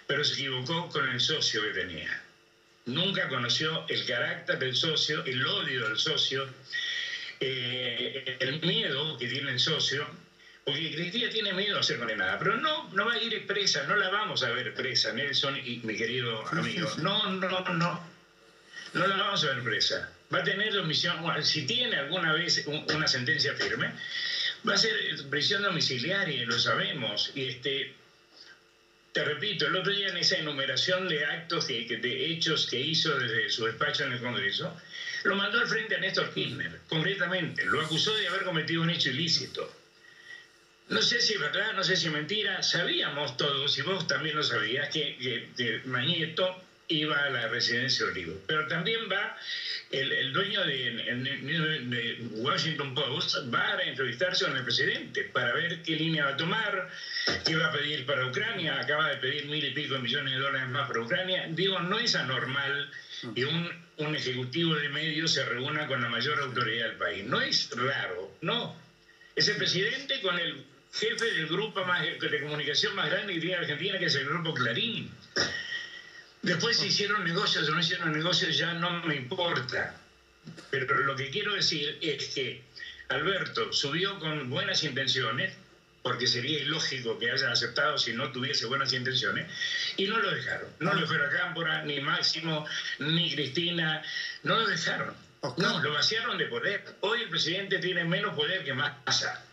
pero se equivocó con el socio que tenía. Nunca conoció el carácter del socio, el odio del socio, eh, el miedo que tiene el socio, porque Cristina tiene miedo a ser condenada, pero no, no va a ir presa, no la vamos a ver presa, Nelson y mi querido amigo. No, no, no, no la vamos a ver presa. Va a tener omisión, si tiene alguna vez una sentencia firme, Va a ser prisión domiciliaria, lo sabemos. Y este, te repito, el otro día en esa enumeración de actos, de, de hechos que hizo desde su despacho en el Congreso, lo mandó al frente a Néstor Kirchner, concretamente. Lo acusó de haber cometido un hecho ilícito. No sé si es verdad, no sé si es mentira. Sabíamos todos, y vos también lo sabías, que, que, que Mañeto iba a la residencia Olivo. Pero también va el, dueño de, Washington Post, va a entrevistarse con el presidente para ver qué línea va a tomar, qué va a pedir para Ucrania. Acaba de pedir mil y pico millones de dólares más para Ucrania. Digo, no es anormal que un, un ejecutivo de medios se reúna con la mayor autoridad del país. No es raro, no. Es el presidente con el jefe del grupo más, de comunicación más grande que tiene Argentina, que es el grupo Clarín. Después si hicieron negocios o no hicieron negocios ya no me importa. Pero lo que quiero decir es que Alberto subió con buenas intenciones, porque sería ilógico que haya aceptado si no tuviese buenas intenciones, y no lo dejaron. No lo dejaron Cámpora, ni Máximo, ni Cristina, no lo dejaron. No, lo vaciaron de poder. Hoy el presidente tiene menos poder que Massa.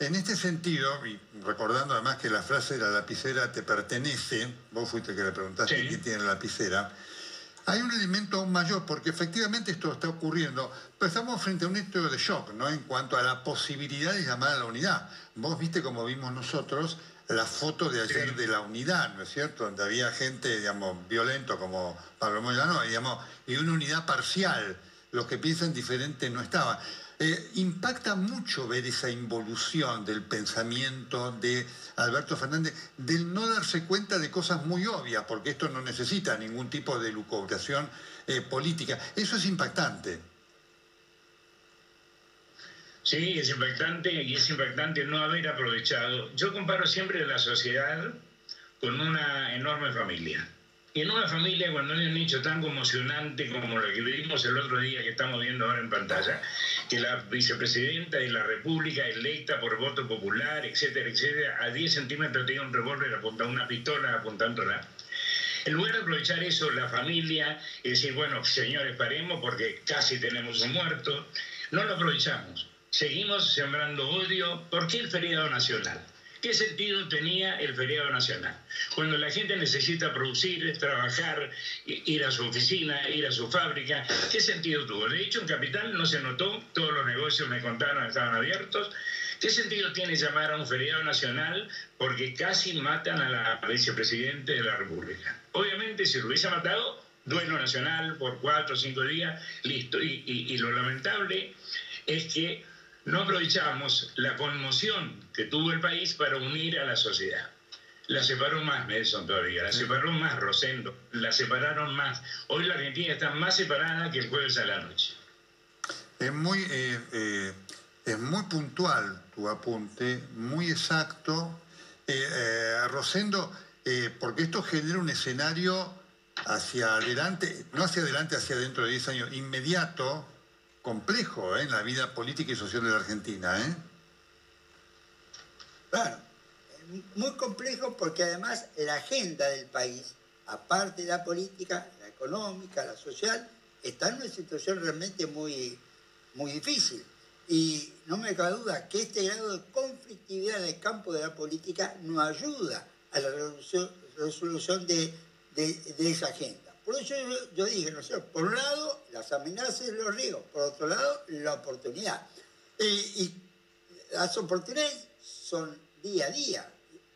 En este sentido, y recordando además que la frase de la lapicera te pertenece, vos fuiste el que le preguntaste quién tiene la lapicera, hay un elemento aún mayor, porque efectivamente esto está ocurriendo, pero estamos frente a un hecho de shock, ¿no? En cuanto a la posibilidad de llamar a la unidad. Vos viste como vimos nosotros la foto de ayer de la unidad, ¿no es cierto? Donde había gente, digamos, violento como Pablo Moyano, digamos, y una unidad parcial. Los que piensan diferente no estaban. Eh, impacta mucho ver esa involución del pensamiento de Alberto Fernández, del no darse cuenta de cosas muy obvias, porque esto no necesita ningún tipo de lucubración eh, política. Eso es impactante. Sí, es impactante y es impactante no haber aprovechado. Yo comparo siempre la sociedad con una enorme familia. Y en una familia, cuando hay un hecho tan conmocionante como lo que vimos el otro día que estamos viendo ahora en pantalla, que la vicepresidenta de la República, electa por voto popular, etcétera, etcétera, a 10 centímetros tiene un revólver apuntando, una pistola apuntándola. En lugar de aprovechar eso, la familia, y decir, bueno, señores, paremos porque casi tenemos un muerto, no lo aprovechamos. Seguimos sembrando odio. ¿Por qué el feriado nacional? ¿Qué sentido tenía el feriado nacional? Cuando la gente necesita producir, trabajar, ir a su oficina, ir a su fábrica, ¿qué sentido tuvo? De hecho, en Capital no se notó, todos los negocios me contaron estaban abiertos. ¿Qué sentido tiene llamar a un feriado nacional porque casi matan a la vicepresidente de la República? Obviamente, si lo hubiese matado, duelo nacional por cuatro o cinco días, listo. Y, y lo lamentable es que no aprovechamos la conmoción que tuvo el país para unir a la sociedad. La separó más Nelson todavía, la separó más Rosendo, la separaron más. Hoy la Argentina está más separada que el jueves a la noche. Es muy, eh, eh, es muy puntual tu apunte, muy exacto. Eh, Rosendo, porque esto genera un escenario hacia adelante, no hacia adelante, hacia dentro de 10 años, inmediato, complejo ¿eh? en la vida política y social de la Argentina. ¿eh? Claro, muy complejo porque además la agenda del país, aparte de la política, la económica, la social, está en una situación realmente muy, muy difícil. Y no me cabe duda que este grado de conflictividad en el campo de la política no ayuda a la resolución, de esa agenda. Por eso yo, dije, por un lado, las amenazas y los riesgos, por otro lado, la oportunidad. Y, las oportunidades son día a día.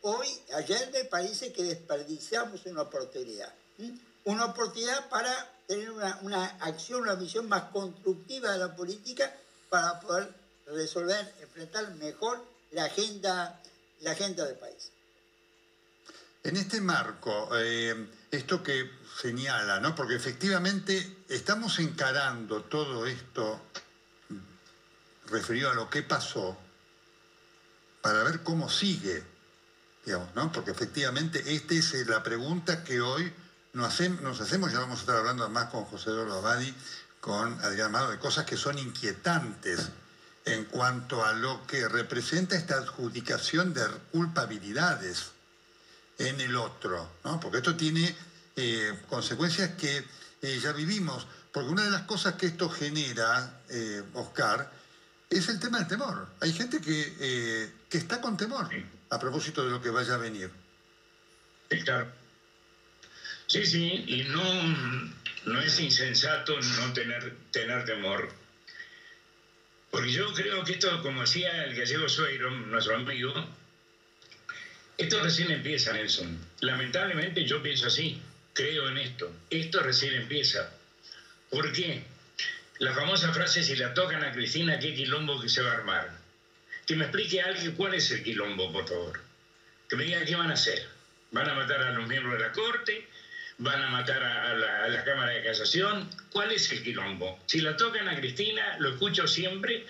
Hoy, ayer me parece que desperdiciamos una oportunidad. Una oportunidad para tener una, una, acción, una visión más constructiva de la política para poder resolver, enfrentar mejor la agenda, la agenda del país. En este marco, eh, esto que señala, ¿no? Porque efectivamente estamos encarando todo esto referido a lo que pasó para ver cómo sigue, digamos, ¿no? Porque efectivamente esta es la pregunta que hoy nos, hacemos, ya vamos a estar hablando más con José Eduardo Abadi, con Adrián Amado, de cosas que son inquietantes en cuanto a lo que representa esta adjudicación de culpabilidades en el otro, ¿no? Porque esto tiene eh, consecuencias que eh, ya vivimos. Porque una de las cosas que esto genera, eh, Oscar, es el tema del temor. Hay gente que, que está con temor a propósito de lo que vaya a venir. Sí, claro. Sí, sí, y no, no es insensato no tener, tener temor. Porque yo creo que esto, como decía el gallego Sueiro, nuestro amigo, esto recién empieza, Nelson. Lamentablemente yo pienso así creo en esto. Esto recién empieza. ¿Por qué? La famosa frase, si la tocan a Cristina, ¿qué quilombo que se va a armar? Que me explique alguien cuál es el quilombo, por favor. Que me digan qué van a hacer. ¿Van a matar a los miembros de la Corte? ¿Van a matar a, la, a la Cámara de Casación? ¿Cuál es el quilombo? Si la tocan a Cristina, lo escucho siempre,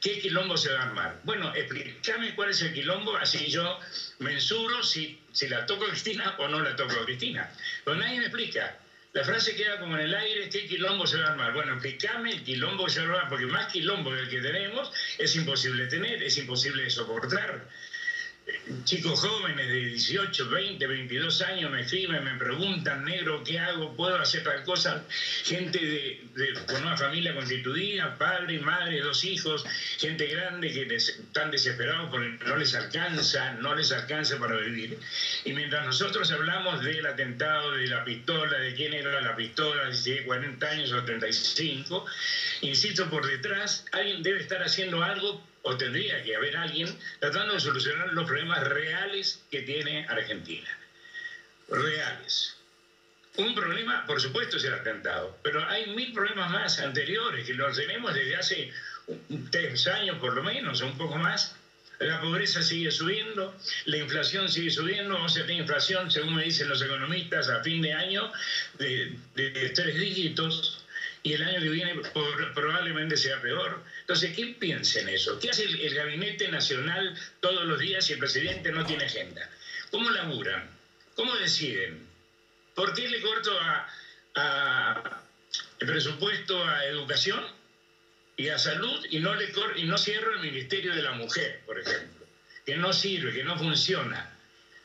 ¿Qué quilombo se va a armar? Bueno, explícame cuál es el quilombo, así yo mensuro si, si la toco a Cristina o no la toco a Cristina. Pero nadie me explica. La frase queda como en el aire, ¿qué quilombo se va a armar? Bueno, explícame el quilombo que se va a armar, porque más quilombo que el que tenemos es imposible tener, es imposible soportar. Chicos jóvenes de 18, 20, 22 años me escriben, me preguntan, negro, ¿qué hago? ¿Puedo hacer tal cosa? Gente de, con una familia constituida, padre, madre, dos hijos, gente grande que están desesperados porque no les alcanza, no les alcanza para vivir. Y mientras nosotros hablamos del atentado, de la pistola, de quién era la pistola, si tiene 40 años o 35, insisto, por detrás alguien debe estar haciendo algo o tendría que haber alguien tratando de solucionar los problemas reales que tiene Argentina. Reales. Un problema, por supuesto, es el atentado, pero hay mil problemas más anteriores que los tenemos desde hace tres años por lo menos, un poco más. La pobreza sigue subiendo, la inflación sigue subiendo, vamos a tener inflación, según me dicen los economistas, a fin de año de, de tres dígitos y el año que viene probablemente sea peor. Entonces, ¿qué piensa en eso? ¿Qué hace el, Gabinete Nacional todos los días si el presidente no tiene agenda? ¿Cómo laburan? ¿Cómo deciden? ¿Por qué le corto a, el presupuesto a educación y a salud y no, le y no cierro el Ministerio de la Mujer, por ejemplo? Que no sirve, que no funciona.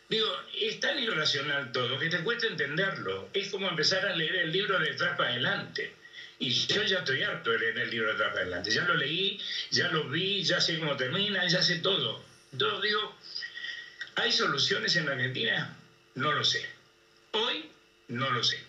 Digo, es tan irracional todo que te cuesta entenderlo. Es como empezar a leer el libro de atrás para adelante. Y yo ya estoy harto de leer el libro de atrás adelante. Ya lo leí, ya lo vi, ya sé cómo termina, ya sé todo. Entonces digo, ¿hay soluciones en la Argentina? No lo sé. Hoy no lo sé.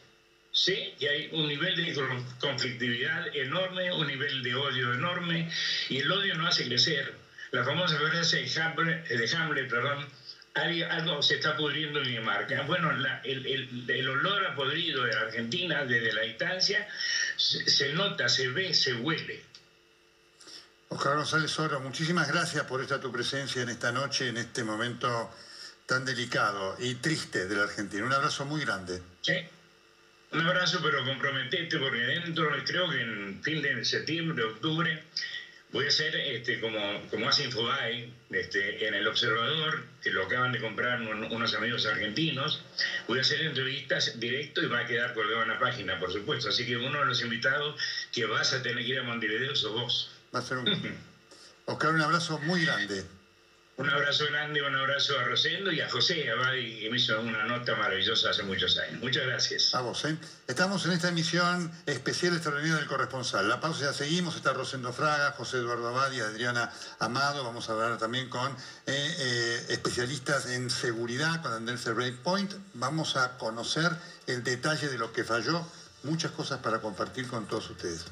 Sé que hay un nivel de conflictividad enorme, un nivel de odio enorme, y el odio no hace crecer. La famosa frase de Hamlet, de Hamlet perdón, algo se está pudriendo en Dinamarca. Bueno, el, olor a podrido de Argentina desde la distancia se, nota, se ve, se huele. Oscar González Oro, muchísimas gracias por esta tu presencia en esta noche, en este momento tan delicado y triste de la Argentina. Un abrazo muy grande. Sí, un abrazo, pero comprometete, porque dentro, creo que en fin de septiembre, octubre, Voy a hacer, este, como, como hace Infobae, este, en El Observador, que lo acaban de comprar unos amigos argentinos, voy a hacer entrevistas directo y va a quedar colgado en la página, por supuesto. Así que uno de los invitados que vas a tener que ir a Montevideo sos vos. Va a ser un... Oscar, un abrazo muy grande. Un abrazo grande, un abrazo a Rosendo y a José Abadi, que me hizo una nota maravillosa hace muchos años. Muchas gracias. A vos, ¿eh? Estamos en esta emisión especial extraordinaria del corresponsal. La pausa ya seguimos. Está Rosendo Fraga, José Eduardo Abadi, Adriana Amado. Vamos a hablar también con eh, eh, especialistas en seguridad, con Andelce Breakpoint. Vamos a conocer el detalle de lo que falló. Muchas cosas para compartir con todos ustedes.